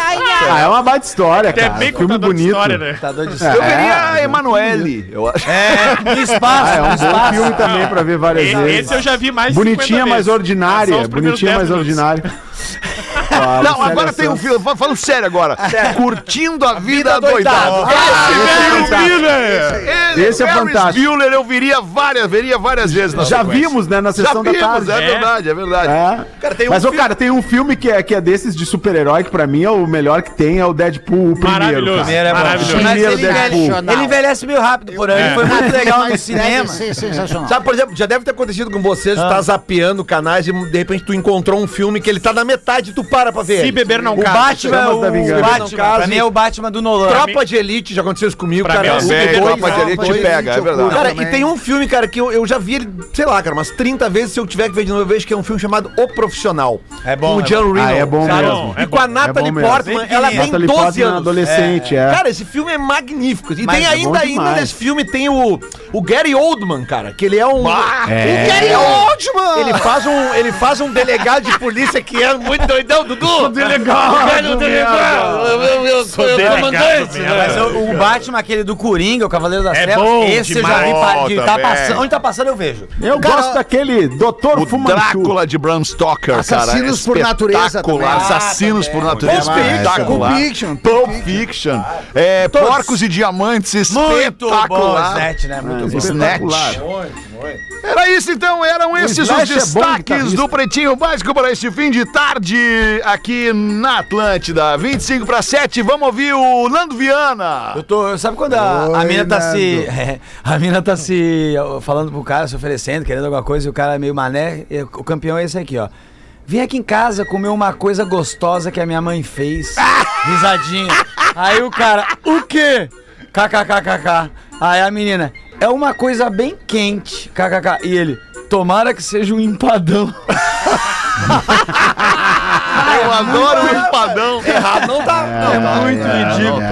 Ah, é uma baita história, É cara. bem filme bonito. história, né? Tá doido de É. Eu veria a Emanuele, eu acho. É, no espaço, Ah, é um bom espaço. filme também pra ver várias E- vezes. Esse eu já vi mais Bonitinha, 50 mas ordinária. Bonitinha, 10 mas ordinária. Ah, Não, agora tem um filme, fa- falando sério agora. Curtindo a vida doidada. doidada. Ah, esse é Esse fantástico. Esse é fantástico. Bueller eu viria várias, veria várias vezes na Já sequência. vimos, né, na Já sessão da vimos, tarde. é É. verdade, é verdade. É. Cara, tem um Mas, ô, filme- cara, tem um filme que é, que é desses de super-herói que pra mim é o melhor que tem, é o Deadpool, o primeiro. Maravilhoso. cara. Primeiro é. Maravilhoso. Primeiro ele, envelhece, ele envelhece meio rápido, por aí. É. Foi muito legal no cinema. sensacional. Sabe, por exemplo, já deve ter acontecido com vocês, tu tá zapeando canais e de repente tu encontrou um filme que ele tá na metade e tu para pra ver. Se beber não O casa. Batman, o. Batman, pra mim é o Batman do Nolan. Tropa de Elite, já aconteceu isso comigo, Pra cara. mim é Tropa de Elite, te pega, é verdade. Cara, e tem um filme, cara, que eu, eu já vi ele, sei lá, cara, umas 30 vezes. Se eu tiver que ver de novo, eu vejo que é um filme chamado O Profissional. É bom, Com o é John. Reno. Ah, é bom sabe? mesmo. E com a Natalie. Portman, ela tem Natalie 12 Portman anos. adolescente, é. Cara, esse filme é magnífico. E tem é ainda, ainda nesse filme, tem o, o Gary Oldman, cara, que ele é um... É. O Gary Oldman! Ele faz, um, ele faz um delegado de polícia que é muito doidão, Dudu! delegado, Quero o delegado! Eu, eu, eu sou eu, delegado comandante! Mas o, o Batman, aquele do Coringa, o Cavaleiro das É Trevas, esse eu já vi tá passando. Onde tá passando, eu vejo. Eu Cara, gosto daquele Doutor O Fumanchu. Drácula de Bram Stoker, Assassinos cara. por natureza espetacular. também. Assassinos por natureza. Pulp Fiction. espetacular. Pulp Fiction. Pulp Fiction. É, Porcos e Diamantes, Muito bom, espetacular. Snatch, né? Muito bom. Snatch. Era isso então, eram esses os é destaques guitarrista. do Pretinho Básico para este fim de tarde aqui na Atlântida. 25 para 7, vamos ouvir o Nando Viana. Eu tô, sabe quando a, a Oi, mina tá Nando. se. é, a mina tá se. falando pro cara, se oferecendo, querendo alguma coisa, e o cara é meio mané. e o campeão é esse aqui, ó. Vim aqui em casa comer uma coisa gostosa que a minha mãe fez. Risadinha. Aí o cara, o quê? KKKKK. Aí a menina, é uma coisa bem quente. KKK. E ele, tomara que seja um empadão. Eu adoro o empadão. Errado não tá. É muito ridículo.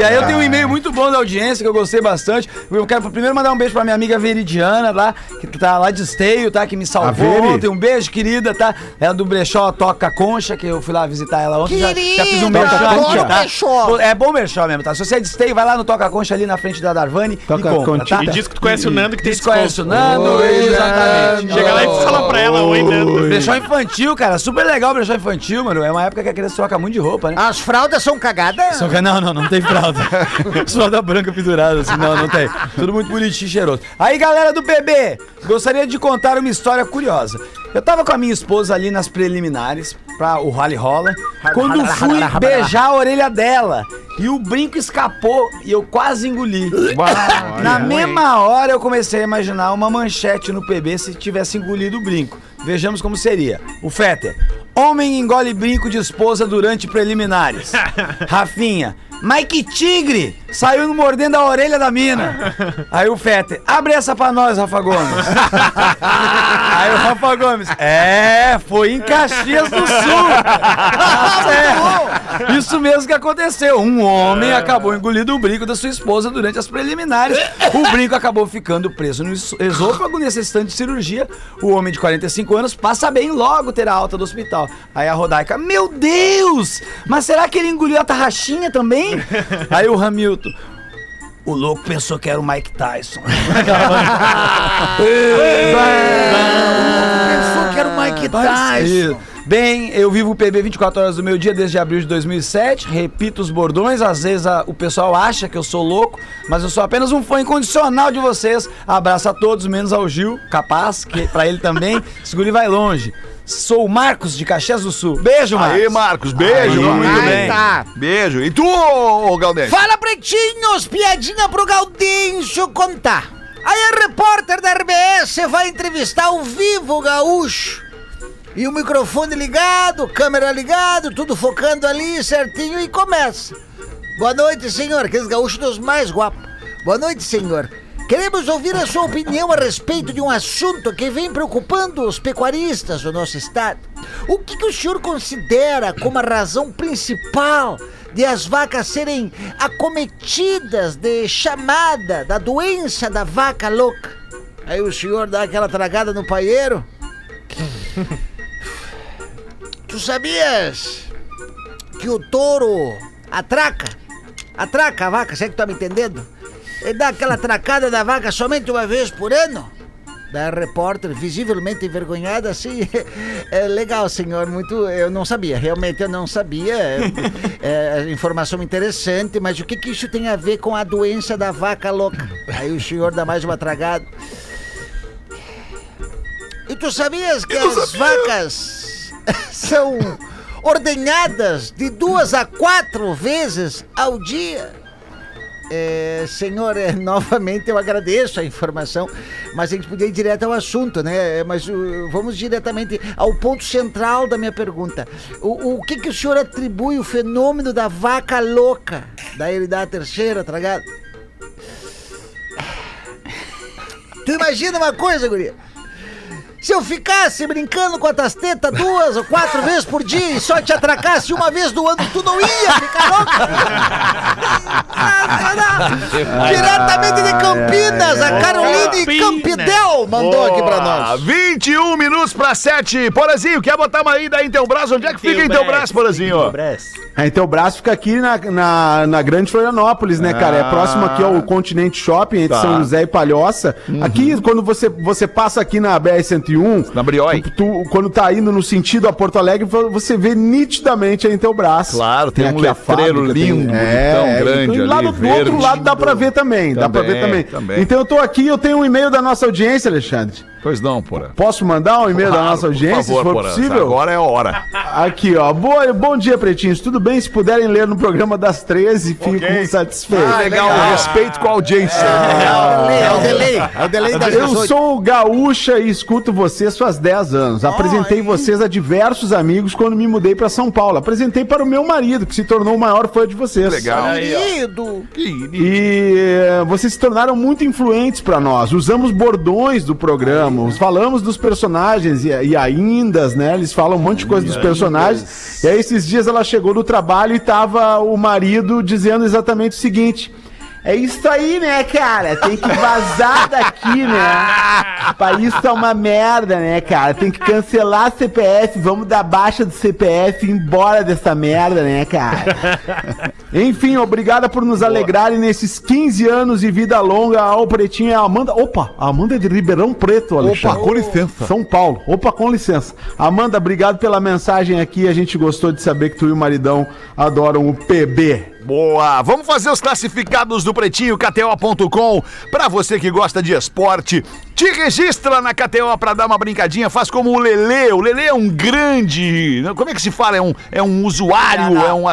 e aí eu tenho um e-mail muito bom da audiência que eu gostei bastante. Eu quero primeiro mandar um beijo pra minha amiga Veridiana lá, que tá lá de esteio, tá? Que me salvou ontem. Um beijo, querida, tá? Ela do Brechó Toca Concha, que eu fui lá visitar ela ontem. Já, já fiz um merchan aqui, tá? brechó. É bom merchan mesmo, tá? Se você é de esteio, vai lá no Toca Concha ali na frente da Darvani Toca e compra, tá? E diz que tu conhece o Nando que tem Diz que conhece o desconto. Nando, exatamente. Chega lá e fala pra ela, oi, Nando. Brechó infantil, cara, super legal o brechó infantil, mano. É uma época que a criança troca muito de roupa, né? As fraldas são cagadas? Que não, não, não tem fralda. Fralda branca pendurada, assim, não, não tem. Tudo muito bonitinho e cheiroso. Aí, galera do PB, gostaria de contar uma história curiosa. Eu tava com a minha esposa ali nas preliminares pra o Rally Rola, quando fui beijar a orelha dela. E o brinco escapou e eu quase engoli. Na mesma hora eu comecei a imaginar uma manchete no PB se tivesse engolido o brinco. Vejamos como seria. O Fetter. Homem engole brinco de esposa durante preliminares. Rafinha. Mike Tigre saiu mordendo a orelha da mina. Aí o Fetter. Abre essa pra nós, Rafa Gomes. Aí o Rafa Gomes. É, foi em Caxias do Sul. Tá certo. Isso mesmo que aconteceu. Um homem acabou engolindo o brinco da sua esposa durante as preliminares. O brinco acabou ficando preso no es- esôfago, necessitando de cirurgia. O homem de 45 anos passa bem logo ter a alta do hospital. Aí a Rodaica, meu Deus! Mas será que ele engoliu a tarraxinha também? Aí o Hamilton. O louco pensou que era o Mike Tyson. Pensou que era o Mike Tyson. Bem, eu vivo o PB 24 horas do meu dia desde abril de 2007. Repito os bordões. Às vezes a- o pessoal acha que eu sou louco, mas eu sou apenas um fã incondicional de vocês. Abraço a todos, menos ao Gil, capaz, que pra ele também. Segura e vai longe. Sou o Marcos de Caxias do Sul. Beijo, Marcos. Aí, Marcos, beijo. Aí, muito bem. tá. Beijo. E tu, ô, Galdêncio? Fala, pretinhos! Piadinha pro Gaudêncio contar. Aí a repórter da RBS vai entrevistar ao vivo o gaúcho. E o microfone ligado, câmera ligado, tudo focando ali certinho e começa. Boa noite, senhor. Aqueles gaúchos dos mais guapos. Boa noite, senhor. Queremos ouvir a sua opinião a respeito de um assunto que vem preocupando os pecuaristas do nosso estado. O que, que o senhor considera como a razão principal de as vacas serem acometidas de chamada da doença da vaca louca? Aí o senhor dá aquela tragada no paieiro. Tu sabias que o touro atraca? Atraca a vaca, será que tu tá me entendendo? Dá aquela tracada da vaca somente uma vez por ano? Da repórter, visivelmente envergonhada, assim. É legal, senhor, muito. Eu não sabia, realmente eu não sabia. É, é informação interessante, mas o que, que isso tem a ver com a doença da vaca louca? Aí o senhor dá mais uma tragada. E tu sabias que as vacas são ordenhadas de duas a quatro vezes ao dia? É, senhor, é, novamente eu agradeço a informação, mas a gente podia ir direto ao assunto, né? É, Mas uh, vamos diretamente ao ponto central da minha pergunta. O, o que, que o senhor atribui o fenômeno da vaca louca? Dá a terceira, tragada. Tu imagina uma coisa, guria? Se eu ficasse brincando com a tuas tetas duas ou quatro vezes por dia e só te atracasse uma vez do ano, tu não ia ficar louca? Diretamente de Campinas, a Caroline Campidel mandou aqui pra nós. 21 minutos pra 7. Porazinho, quer botar uma aí da Intelbras? Onde é que fica a Intelbras, Porazinho? A Intelbras fica aqui na, na, na Grande Florianópolis, né, cara? É Ah. próximo aqui ao Continente Shopping, entre Tá. São José e Palhoça. Aqui, quando você, você passa aqui na BR-101... Na Brioi. Tu, tu- quando tá indo no sentido a Porto Alegre, você vê nitidamente a Intelbras. Claro, tem um aqui a letreiro fábrica, lindo, bonitão, grande e lá ali, do, outro lado dá pra ver também, dá pra ver Também, também. também. Então eu tô aqui, eu tenho um e-mail da nossa audiência, Alexandre. Pois não, Porã. Posso mandar um e-mail da Claro, nossa por audiência, favor, se for possível? Agora é a hora. Aqui, ó. Boa, bom dia, pretinhos. Tudo bem? Se puderem ler no programa das 13, fico satisfeito. Ah, legal, respeito com a audiência. É o delay, é o delay das Eu pessoas. sou gaúcha e escuto vocês faz 10 anos. Apresentei vocês a diversos amigos quando me mudei pra São Paulo. Apresentei para o meu marido, que se tornou o maior fã de vocês. Legal. Querido. E eh, vocês se tornaram muito influentes pra nós. Usamos bordões do programa, falamos dos personagens e, e aindas, né? Eles falam um monte de coisa dos personagens. E aí esses dias ela chegou do trabalho e tava o marido dizendo exatamente o seguinte. É isso aí, né, cara? Tem que vazar daqui, né? País tá uma merda, né, cara? Tem que cancelar CPF, vamos dar baixa do CPF e embora dessa merda, né, cara? Enfim, obrigada por nos alegrarem nesses 15 anos de vida longa ao Pretinho e a Amanda. Opa, a Amanda é de Ribeirão Preto, Alexandre. com licença. São Paulo. Opa, com licença. Amanda, obrigado pela mensagem aqui. A gente gostou de saber que tu e o maridão adoram o PB. Boa! Vamos fazer os classificados do Pretinho, KTO.com. Pra você que gosta de esporte, te registra na KTO pra dar uma brincadinha. Faz como o Lelê. O Lelê é um grande. Como é que se fala? É um, é um usuário? É um,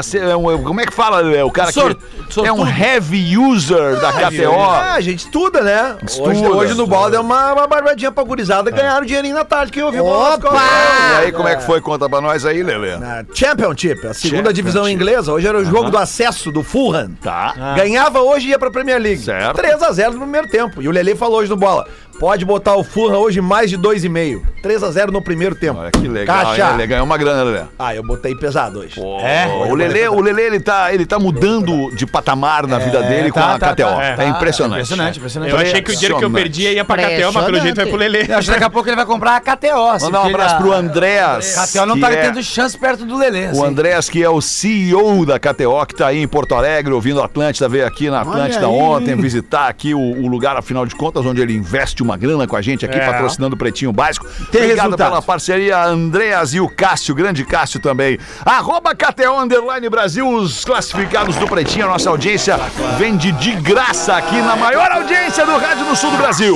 é um- Como é que fala, Lelê? O cara que. Sor- é um heavy user da KTO. Ah, a gente estuda, né? Estuda. hoje, hoje no balde é uma, uma barbadinha pra gurizada ganhar o dinheirinho na tarde. Quem ouviu Opa! E aí, como é que foi? Conta pra nós aí, Lelê. Na Championship, a segunda Championship. divisão inglesa. Hoje era o jogo do acesso do Fulham. Tá. Ganhava hoje e ia pra Premier League. Certo. 3x0 no primeiro tempo. E o Lele falou hoje no bola. Pode botar o Fulham hoje mais de 2,5. 3x0 no primeiro tempo. Olha que legal. Caixa. hein? Ele ganhou uma grana, Lelê. Ah, eu botei pesado hoje. É, o Lelê, o Lelê ele, tá, ele tá mudando de patamar na vida dele com tá, a tá, KTO. tá, É, tá. impressionante. Impressionante, impressionante. Eu achei que o dinheiro que eu perdia ia pra KTO, mas pelo jeito vai pro Lelê. Eu acho que daqui a pouco ele vai comprar a KTO. Mandar um abraço pro Andréas. A KTO não tá é- tendo chance perto do Lelê. assim. O Andréas, que é o CEO da KTO, que tá aí em Porto Alegre, ouvindo a Atlântida, veio aqui na Atlântida ontem visitar aqui o, o lugar, afinal de contas, onde ele investe uma grana com a gente aqui, patrocinando o Pretinho Básico. Tem Obrigado resultado. pela parceria, Andréas e o Cássio, grande Cássio também. Arroba KTO Underline Brasil, os classificados do Pretinho, a nossa audiência vende de graça aqui na maior audiência do Rádio do Sul do Brasil.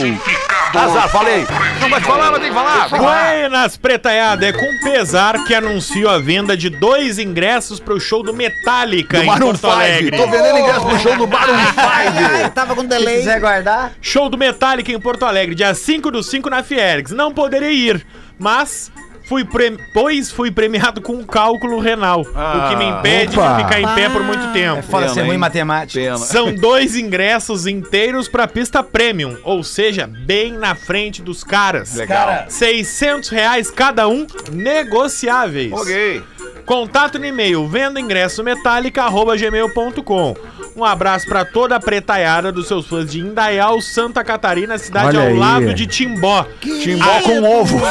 Azar, falei. Não vai falar, mas tem que falar. Buenas, pretaiada, é com pesar que anuncio a venda de dois ingressos pro show do Metallica Do em Maroon Porto 5. Alegre. Tô vendendo ingresso pro show do Maroon 5. Ai, tava com Se delay. quiser guardar. Show do Metallica em Porto Alegre, dia 5 do 5 na Fiergs. Não poderei ir, mas fui pre... pois fui premiado com um cálculo renal, o que me impede Opa. de ficar em pé por muito tempo. É foda ser ruim em matemática. Pena. São dois ingressos inteiros pra pista premium, ou seja, bem na frente dos caras. Legal. 600 reais cada um, negociáveis. Ok. Contato no e-mail venda ingresso metálica@gmail.com. Um abraço pra toda a pretaiada dos seus fãs de Indaial, Santa Catarina, cidade Olha ao aí. lado de Timbó. Timbó com ovo.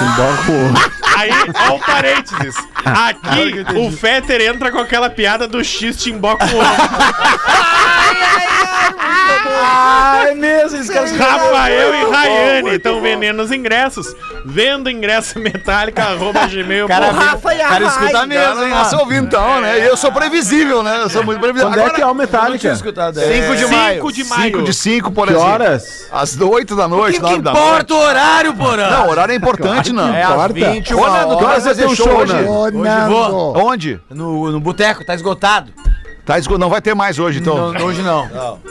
Aí, ó o parênteses. Aqui, o Fetter entra com aquela piada do X Timbó com ovo. Ah, é mesmo, esses caras Rafael e Rayane estão vendendo os ingressos. Vendo ingresso metálica, arroba gmail. Cara, Rafa e a cara escuta mesmo, hein? Ouvindo então, né? E eu sou previsível, né? Eu sou muito previsível. Quando é que é o Metallica? Escutado. 5 de maio. 5 de maio. 5 de 5, por Que exemplo. horas? Às 8 da O noite, que, que 9 da noite. importa o horário, porã? Não, horário é importante, não. É às Importa. 21 Ô, Nando, tu vai horas fazer é show show, hoje? Hoje vou. Onde? No, no boteco, tá esgotado. Tá esgo- Não vai ter mais hoje, então. Não, hoje não.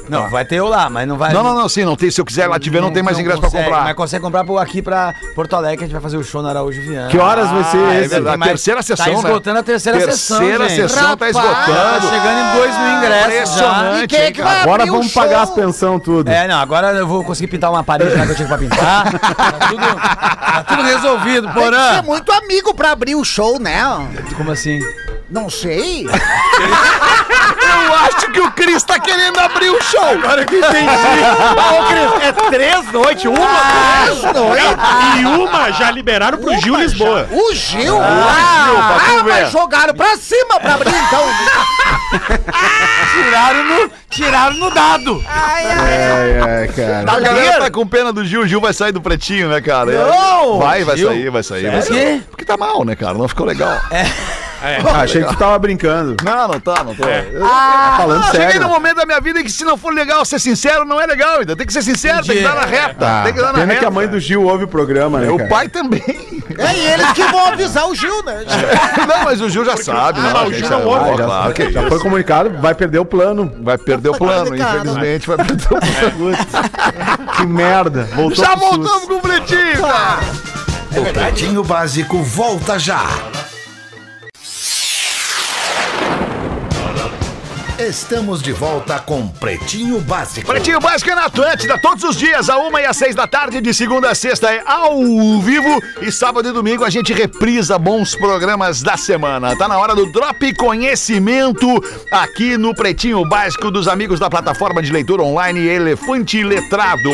Não, vai ter eu lá, mas não vai. Não, não, não, sim, não tem. Se eu quiser lá te ver, não, tem mais ingresso pra consegue, comprar. Mas consegue comprar por aqui pra Porto Alegre, que a gente vai fazer o show na Araújo Viana. Que horas vai ser Ah, é esse? verdade. Tem mais- terceira sessão, Tá né? esgotando a terceira, sessão. Terceira sessão tá esgotando. Tá chegando em 2 mil ingressos. Já. E quem é que vai Agora vamos show? pagar as pensão tudo. É, não, agora eu vou conseguir pintar uma parede lá que eu tinha pra pintar. Tá tudo, tá tudo resolvido, Tem que ser Porã. muito amigo pra abrir o show, né? Como assim? Não sei. Eu acho que o Cris tá o show. Agora que entendi. É três noites, uma? E uma já liberaram pro Gil Lisboa. O Gil? Ah, Gil, pra tu ah mas jogaram pra cima pra abrir, então. Tiraram no, tiraram no dado. Ai, ai. É, é, cara. A galera tá com pena do Gil. O Gil vai sair do pretinho, né, cara? Não! Vai, vai Gil? sair, vai sair. Vai Por sair. quê? Porque tá mal, né, cara? Não ficou legal. Ah, achei que tu tava brincando. Não, não tá, não tô. Falando Ah, cheguei sério. no momento da minha vida em que se não for legal ser sincero, não é legal ainda. Tem que ser sincero, tem que dar na reta. Ah, tem que dar na pena reta. que a mãe do Gil ouve o programa, né, O cara? pai também. É eles que vão avisar o Gil, né? não, mas o Gil já sabe, né? mas A o Gil não ouve. Ah, já, claro já isso. foi comunicado, vai perder o plano. Vai perder o plano, Complicado. infelizmente. Vai perder o plano. Que merda. Voltou Já voltamos com o pretinho, cara. O Pretinho Básico volta já. Estamos de volta com Pretinho Básico. Pretinho Básico é na Atlântida, todos os dias, a uma e às seis da tarde, de segunda a sexta é ao vivo. E sábado e domingo a gente reprisa bons programas da semana. Tá na hora do Drop Conhecimento aqui no Pretinho Básico dos amigos da plataforma de leitura online Elefante Letrado.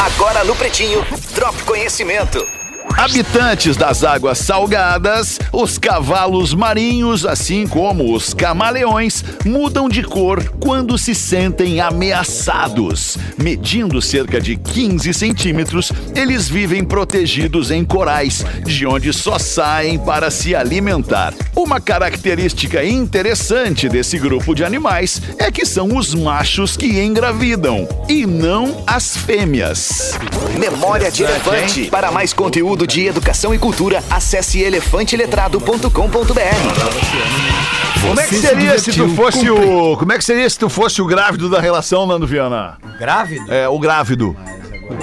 Agora no Pretinho, Drop Conhecimento. Habitantes das águas salgadas, os cavalos marinhos, assim como os camaleões, mudam de cor quando se sentem ameaçados. Medindo cerca de 15 centímetros, eles vivem protegidos em corais, de onde só saem para se alimentar. Uma característica interessante desse grupo de animais é que são os machos que engravidam e não as fêmeas. Memória de Elefante. Para mais conteúdo de educação e cultura, acesse elefanteletrado.com.br. Como é que seria se tu fosse o. Como é que seria se tu fosse o grávido da relação, Nando Viana? Grávido? É, o grávido.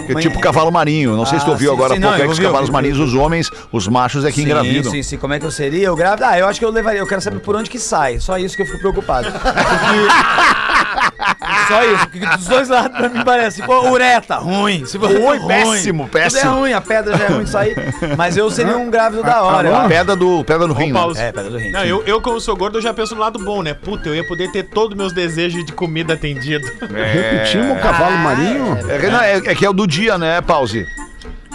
É tipo cavalo marinho. Não sei se tu Ah, ouviu sim, agora há sim, pouco, não, é que os ouvi, cavalos ouvi, marinhos, os homens, os machos é que engravidam. Sim, sim, sim. Como é que eu seria? Eu grávido? Ah, eu acho que eu levaria. Eu quero saber por onde que sai. Só isso que eu fico preocupado. Porque... Só isso. Porque dos dois lados pra mim parece. Se for ureta, ruim. Se for Ruim, péssimo, Tudo é péssimo. ruim, a pedra já é ruim de sair. Mas eu seria um grávido da hora. eu A pedra do, pedra no rim, né? Paulo. É, pedra do rim. Não, eu, eu, como sou gordo, eu já penso no lado bom, né? Puta, eu ia poder ter todos meus desejos de comida atendido. Repetimos o cavalo marinho? É, não, é, é que é o do dia, né, Pause?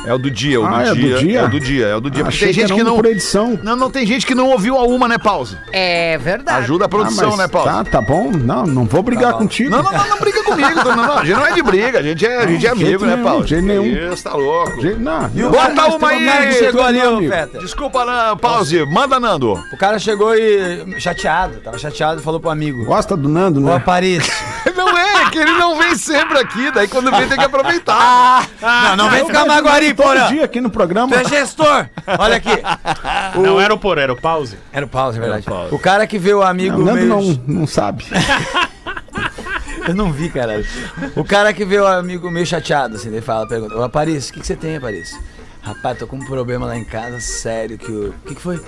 É o do dia, o do, Ah, é do dia, dia? É o do dia, é o do dia. Porque Achei tem gente que não. edição. Não, não tem gente que não ouviu a uma, né, Pause? É verdade. Ajuda a produção, Ah, né, Pause? Tá, tá bom. Não, não vou brigar contigo. Não, não, não, não briga comigo. Não, não, não, a gente não é de briga, a gente é, a gente é amigo, né, nenhum, Pause? de jeito nenhum. Isso, tá louco. Gente, Não, E o Bota uma aí, cara que chegou ali, ô. Desculpa, Ana, Pause. Manda, Nando. O cara chegou e chateado, tava chateado e falou pro amigo. Gosta do Nando, Ô, né? Aparício. Não é, é que ele não vem sempre aqui, daí quando vem tem que aproveitar. não, não vem ficar vejo todo porra. dia aqui no programa. Tu é gestor. Olha aqui. Não era o por, era o pause. Era o pause, é verdade. O cara que vê o amigo O Nando meio... não, não sabe. Eu não vi, caralho. O cara que vê o amigo meio chateado, assim, ele fala, pergunta, ô Aparício, o que, que você tem, Aparício? Rapaz, tô com um problema lá em casa, sério, que o... O que, que foi?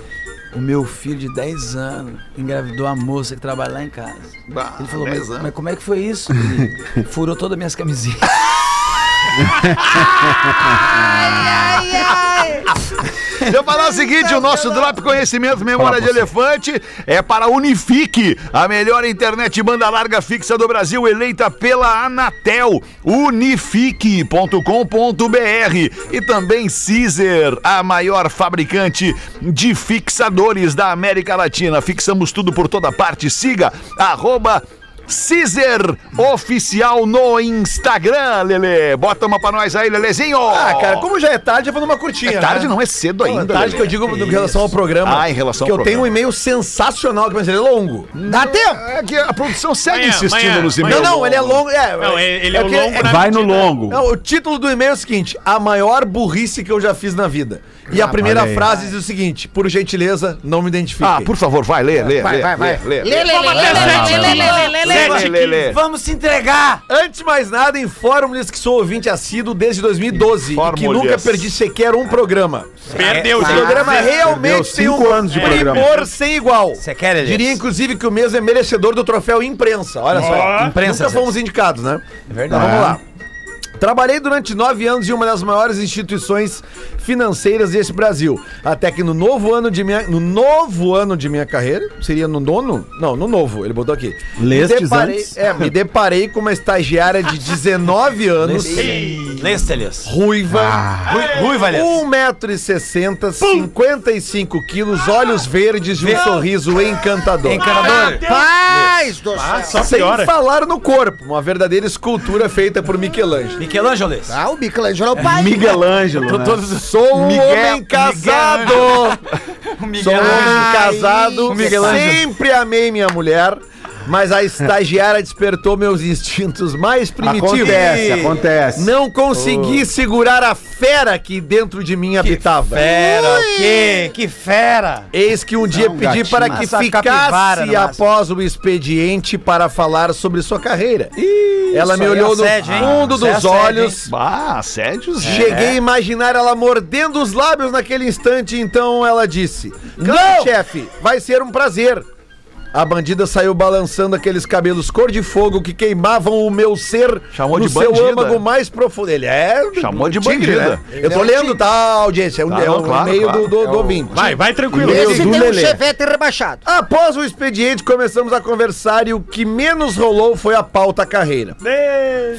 O meu filho de 10 anos engravidou a moça que trabalha lá em casa. Bah, Ele falou, 10 mas, anos. mas como é que foi isso? Ele furou todas as minhas camisinhas. Deixa eu falar o seguinte: o nosso Drop Conhecimento Memória de Elefante é para a Unifique, a melhor internet banda larga fixa do Brasil, eleita pela Anatel. Unifique.com.br e também Caesar, a maior fabricante de fixadores da América Latina. Fixamos tudo por toda parte. Siga arroba Caesar Oficial no Instagram, Lele. Bota uma pra nós aí, Lelezinho. Ah, cara, como já é tarde, eu vou numa curtinha. É tarde, né? não é cedo Não, ainda. É tarde Lelê. que eu digo em relação ao programa. Ah, em relação que ao eu tenho um e-mail sensacional, que vai ser longo. Dá tempo. É que a produção segue Amanhã, insistindo amanhã, nos e-mails. Não, não, ele é longo. É, Não, ele é o que- longo na Vai no medida- longo. Não, o título do e-mail é o seguinte: A maior burrice que eu já fiz na vida. E a ah, primeira frase diz o seguinte: por gentileza, não me identifique. Ah, por favor, vai, lê, lê, vai, lê, vai, vai. Vamos se entregar. Antes de mais nada, informo-lhes que sou ouvinte assíduo desde 2012 e que nunca perdi sequer um programa. Perdeu, O programa é realmente tem um anos de primor sem igual. Você quer, Diria, inclusive, que o mesmo é merecedor do troféu imprensa. Olha só. Imprensa. Nunca fomos indicados, né? É verdade. Vamos lá. Trabalhei durante nove anos em uma das maiores instituições financeiras desse Brasil. Até que no novo ano de minha, no novo ano de minha carreira, seria no nono? Não, no novo, ele botou aqui. Lestes me deparei, antes? É, me deparei com uma estagiária de 19 anos, Leste, Elias. ruiva, Rui, Rui, Elias. 1,60m, 55 quilos, olhos verdes e um sorriso encantador. Encanador. Paz do céu. Só Sem piora. falar no corpo, uma verdadeira escultura feita por Michelangelo. Michelangelo. Elias. Ah, o Michelangelo é o pai. Miguel Ângelo, né? Sou um Miguel- homem casado. Sou um homem casado. Sempre amei minha mulher. Mas a estagiária despertou meus instintos mais primitivos. Acontece, acontece. Não consegui segurar a fera que dentro de mim habitava. Fera, o quê? Que fera! Eis que um dia um pedi gatinho. para que ficasse no máximo. após o expediente para falar sobre sua carreira. Ela me é olhou no fundo é dos olhos. Ah, assédios? Cheguei a imaginar ela mordendo os lábios naquele instante, então ela disse: Não, chefe, vai ser um prazer. A bandida saiu balançando aqueles cabelos cor de fogo que queimavam o meu ser Chamou no de seu bandida. âmago mais profundo. Ele é. Chamou de tigre, bandida. né? Eu tô lendo, tá, audiência? É um, Tá, é um claro, e-mail claro. do, do, É do o- ouvinte. Vai, vai tranquilo. Esse do tem um chevette rebaixado. Após o expediente, começamos a conversar e o que menos rolou foi a pauta carreira.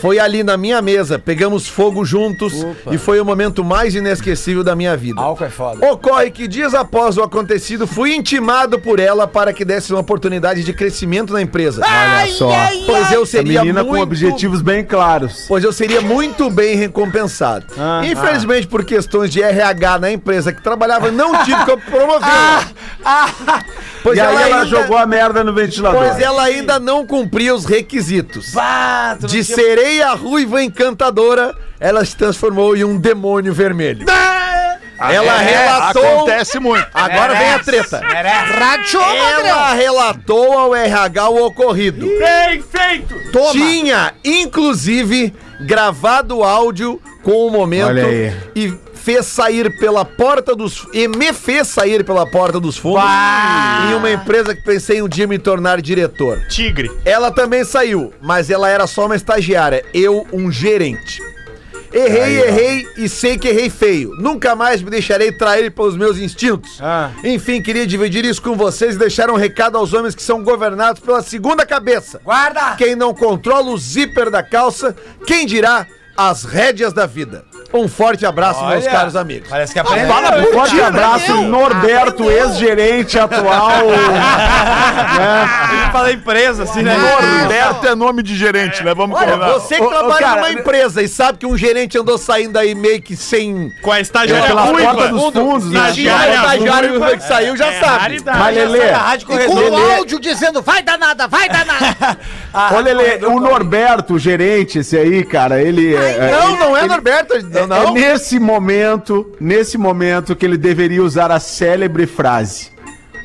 Foi ali na minha mesa, pegamos fogo juntos e foi o momento mais inesquecível da minha vida. Álcool é foda. Ocorre que dias após o acontecido, fui intimado por ela para que desse uma oportunidade de crescimento na empresa. Olha só. Pois eu A seria menina muito com objetivos bem claros. Pois eu seria muito bem recompensado. Infelizmente, por questões de RH na empresa que trabalhava, não tive como promover. pois e aí ela ainda- jogou a merda no ventilador. Pois ela ainda não cumpria os requisitos. Bah, De tinha- sereia ruiva encantadora, ela se transformou em um demônio vermelho. Ela É, relatou. Acontece muito. Agora vem a treta. Rádio Ela relatou ao RH o ocorrido. Bem feito! Tinha, inclusive, gravado áudio com o momento Olha aí. e fez sair pela porta dos e me fez sair pela porta dos fundos em uma empresa que pensei um dia me tornar diretor. Tigre. Ela também saiu, mas ela era só uma estagiária, eu um gerente. Errei, errei e sei que errei feio. Nunca mais me deixarei trair pelos meus instintos. Ah. Enfim, queria dividir isso com vocês e deixar um recado aos homens que são governados pela segunda cabeça. Guarda! Quem não controla o zíper da calça, quem dirá as rédeas da vida. Um forte abraço, meus Olha, caros amigos. Parece que aprendeu. Fala um forte abraço, Norberto, ex-gerente atual. Ele fala empresa, assim, né? Norberto é nome de gerente, né? Vamos Olha, combinar. você que trabalha cara, numa empresa e sabe que um gerente andou saindo aí meio que sem Com a estagiária Pela ruiva. porta dos fundos, né? Estagiária estagiário ruiva. que saiu já É sabe. Mas, Lelê, é E com o áudio dizendo, vai danada, vai danada. Ah, Ô, Lelê, o Norberto, o gerente, esse aí, cara, ele é. Não, não é Norberto. Não, É não. nesse momento, nesse momento que ele deveria usar a célebre frase.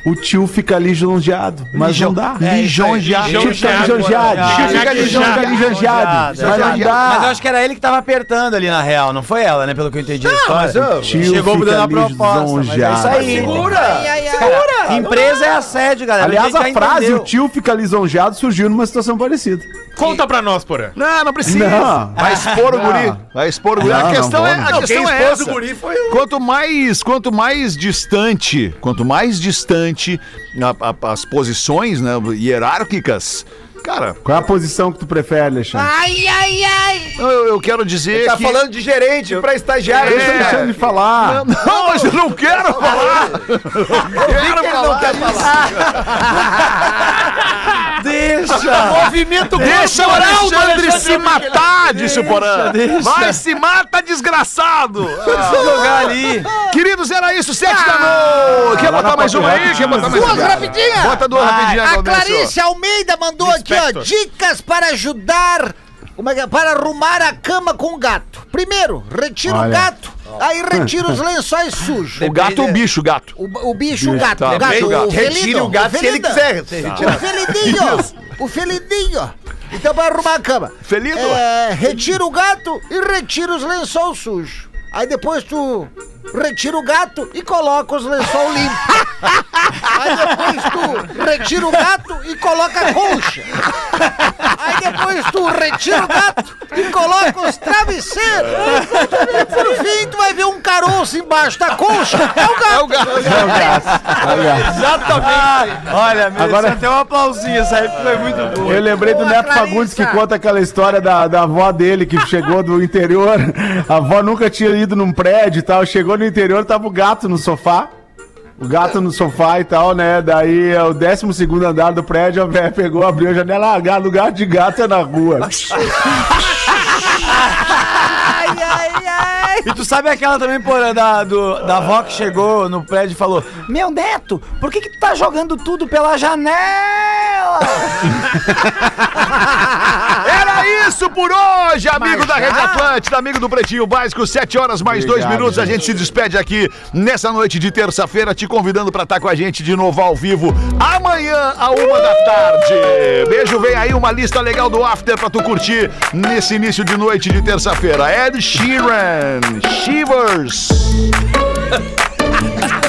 O tio fica lisonjeado, mas não dá. Lisonjeado. O tio fica lisonjeado. O tio fica lisonjeado, mas não Mas eu dá. acho que era ele que tava apertando ali na real, não foi ela, né? Pelo que eu entendi a mas história. eu- Tio Chegou fica dando a proposta. Mas é isso aí. Segura. Ai, ai, ai. Cara, empresa é assédio, galera. Aliás, a frase entendeu. o tio fica lisonjeado surgiu numa situação parecida. Conta pra nós, Porã. Não, não precisa. Não. Vai expor o guri. Vai expor o guri. Não, a questão é, não. a Não, questão quem é essa. o guri foi o- Quanto mais, quanto mais distante, quanto mais distante a- a- as posições né, hierárquicas, cara, Qual é a posição que tu prefere, Alexandre? Ai, ai, ai. eu, eu quero dizer Tá que... falando de gerente pra estagiário. Deixa né, deixa cara? ele falar. Não, mas eu não quero falar. Eu vi que ele não quer falar. Deixa Movimento Deixa o Alexandre se matar, disse o Porã. Vai se mata, desgraçado. Eu jogar ali. Queridos, era isso, sete da noite. Quer botar mais uma aí? Quer botar mais Duas uma? rapidinhas. Bota duas rapidinhas, A. Clarice Almeida mandou aqui, ó, Inspector. dicas para ajudar, como é que é? para arrumar a cama com o gato. Primeiro, retira o Olha. gato, aí retira os lençóis sujos. O gato ou o bicho, gato? O, o bicho, o gato, tá. o gato, gato. o felido, Retire o gato se ele quiser. se. O felidinho, o felidinho. Então, para arrumar a cama. Felido? É, retira o gato e retira os lençóis sujos. Aí depois tu retira o gato e coloca os lençol limpos. Aí depois tu retira o gato e coloca a colcha. Aí depois tu retira o gato e coloca os travesseiros. E por fim tu vai ver um caroço embaixo da colcha. É o gato. Exatamente. Olha, mereceu Agora- até um aplausinho. Essa aí foi muito boa. Eu lembrei do Boa, Neto Clarissa. Fagundes que conta aquela história da, da avó dele que chegou do interior. A avó nunca tinha ido num prédio e tal. Chegou no interior, tava o gato no sofá. O gato no sofá e tal, né? Daí é o 12 segundo andar do prédio, a velha pegou, abriu a janela, ah, gato, lugar de gato é na rua. Ai, ai, ai. E tu sabe aquela também, porra, da, do, da avó que chegou no prédio e falou: Meu neto, por que, que tu tá jogando tudo pela janela? Era isso por hoje, amigo Mas da Rede já? Atlântida, amigo do Pretinho Básico, 7 horas mais dois Obrigado, minutos. A gente. gente se despede aqui nessa noite de terça-feira, te convidando pra estar com a gente de novo ao vivo amanhã, a uma da tarde. Beijo, vem aí uma lista legal do After pra tu curtir nesse início de noite de terça-feira. Ed Sheeran, Shivers.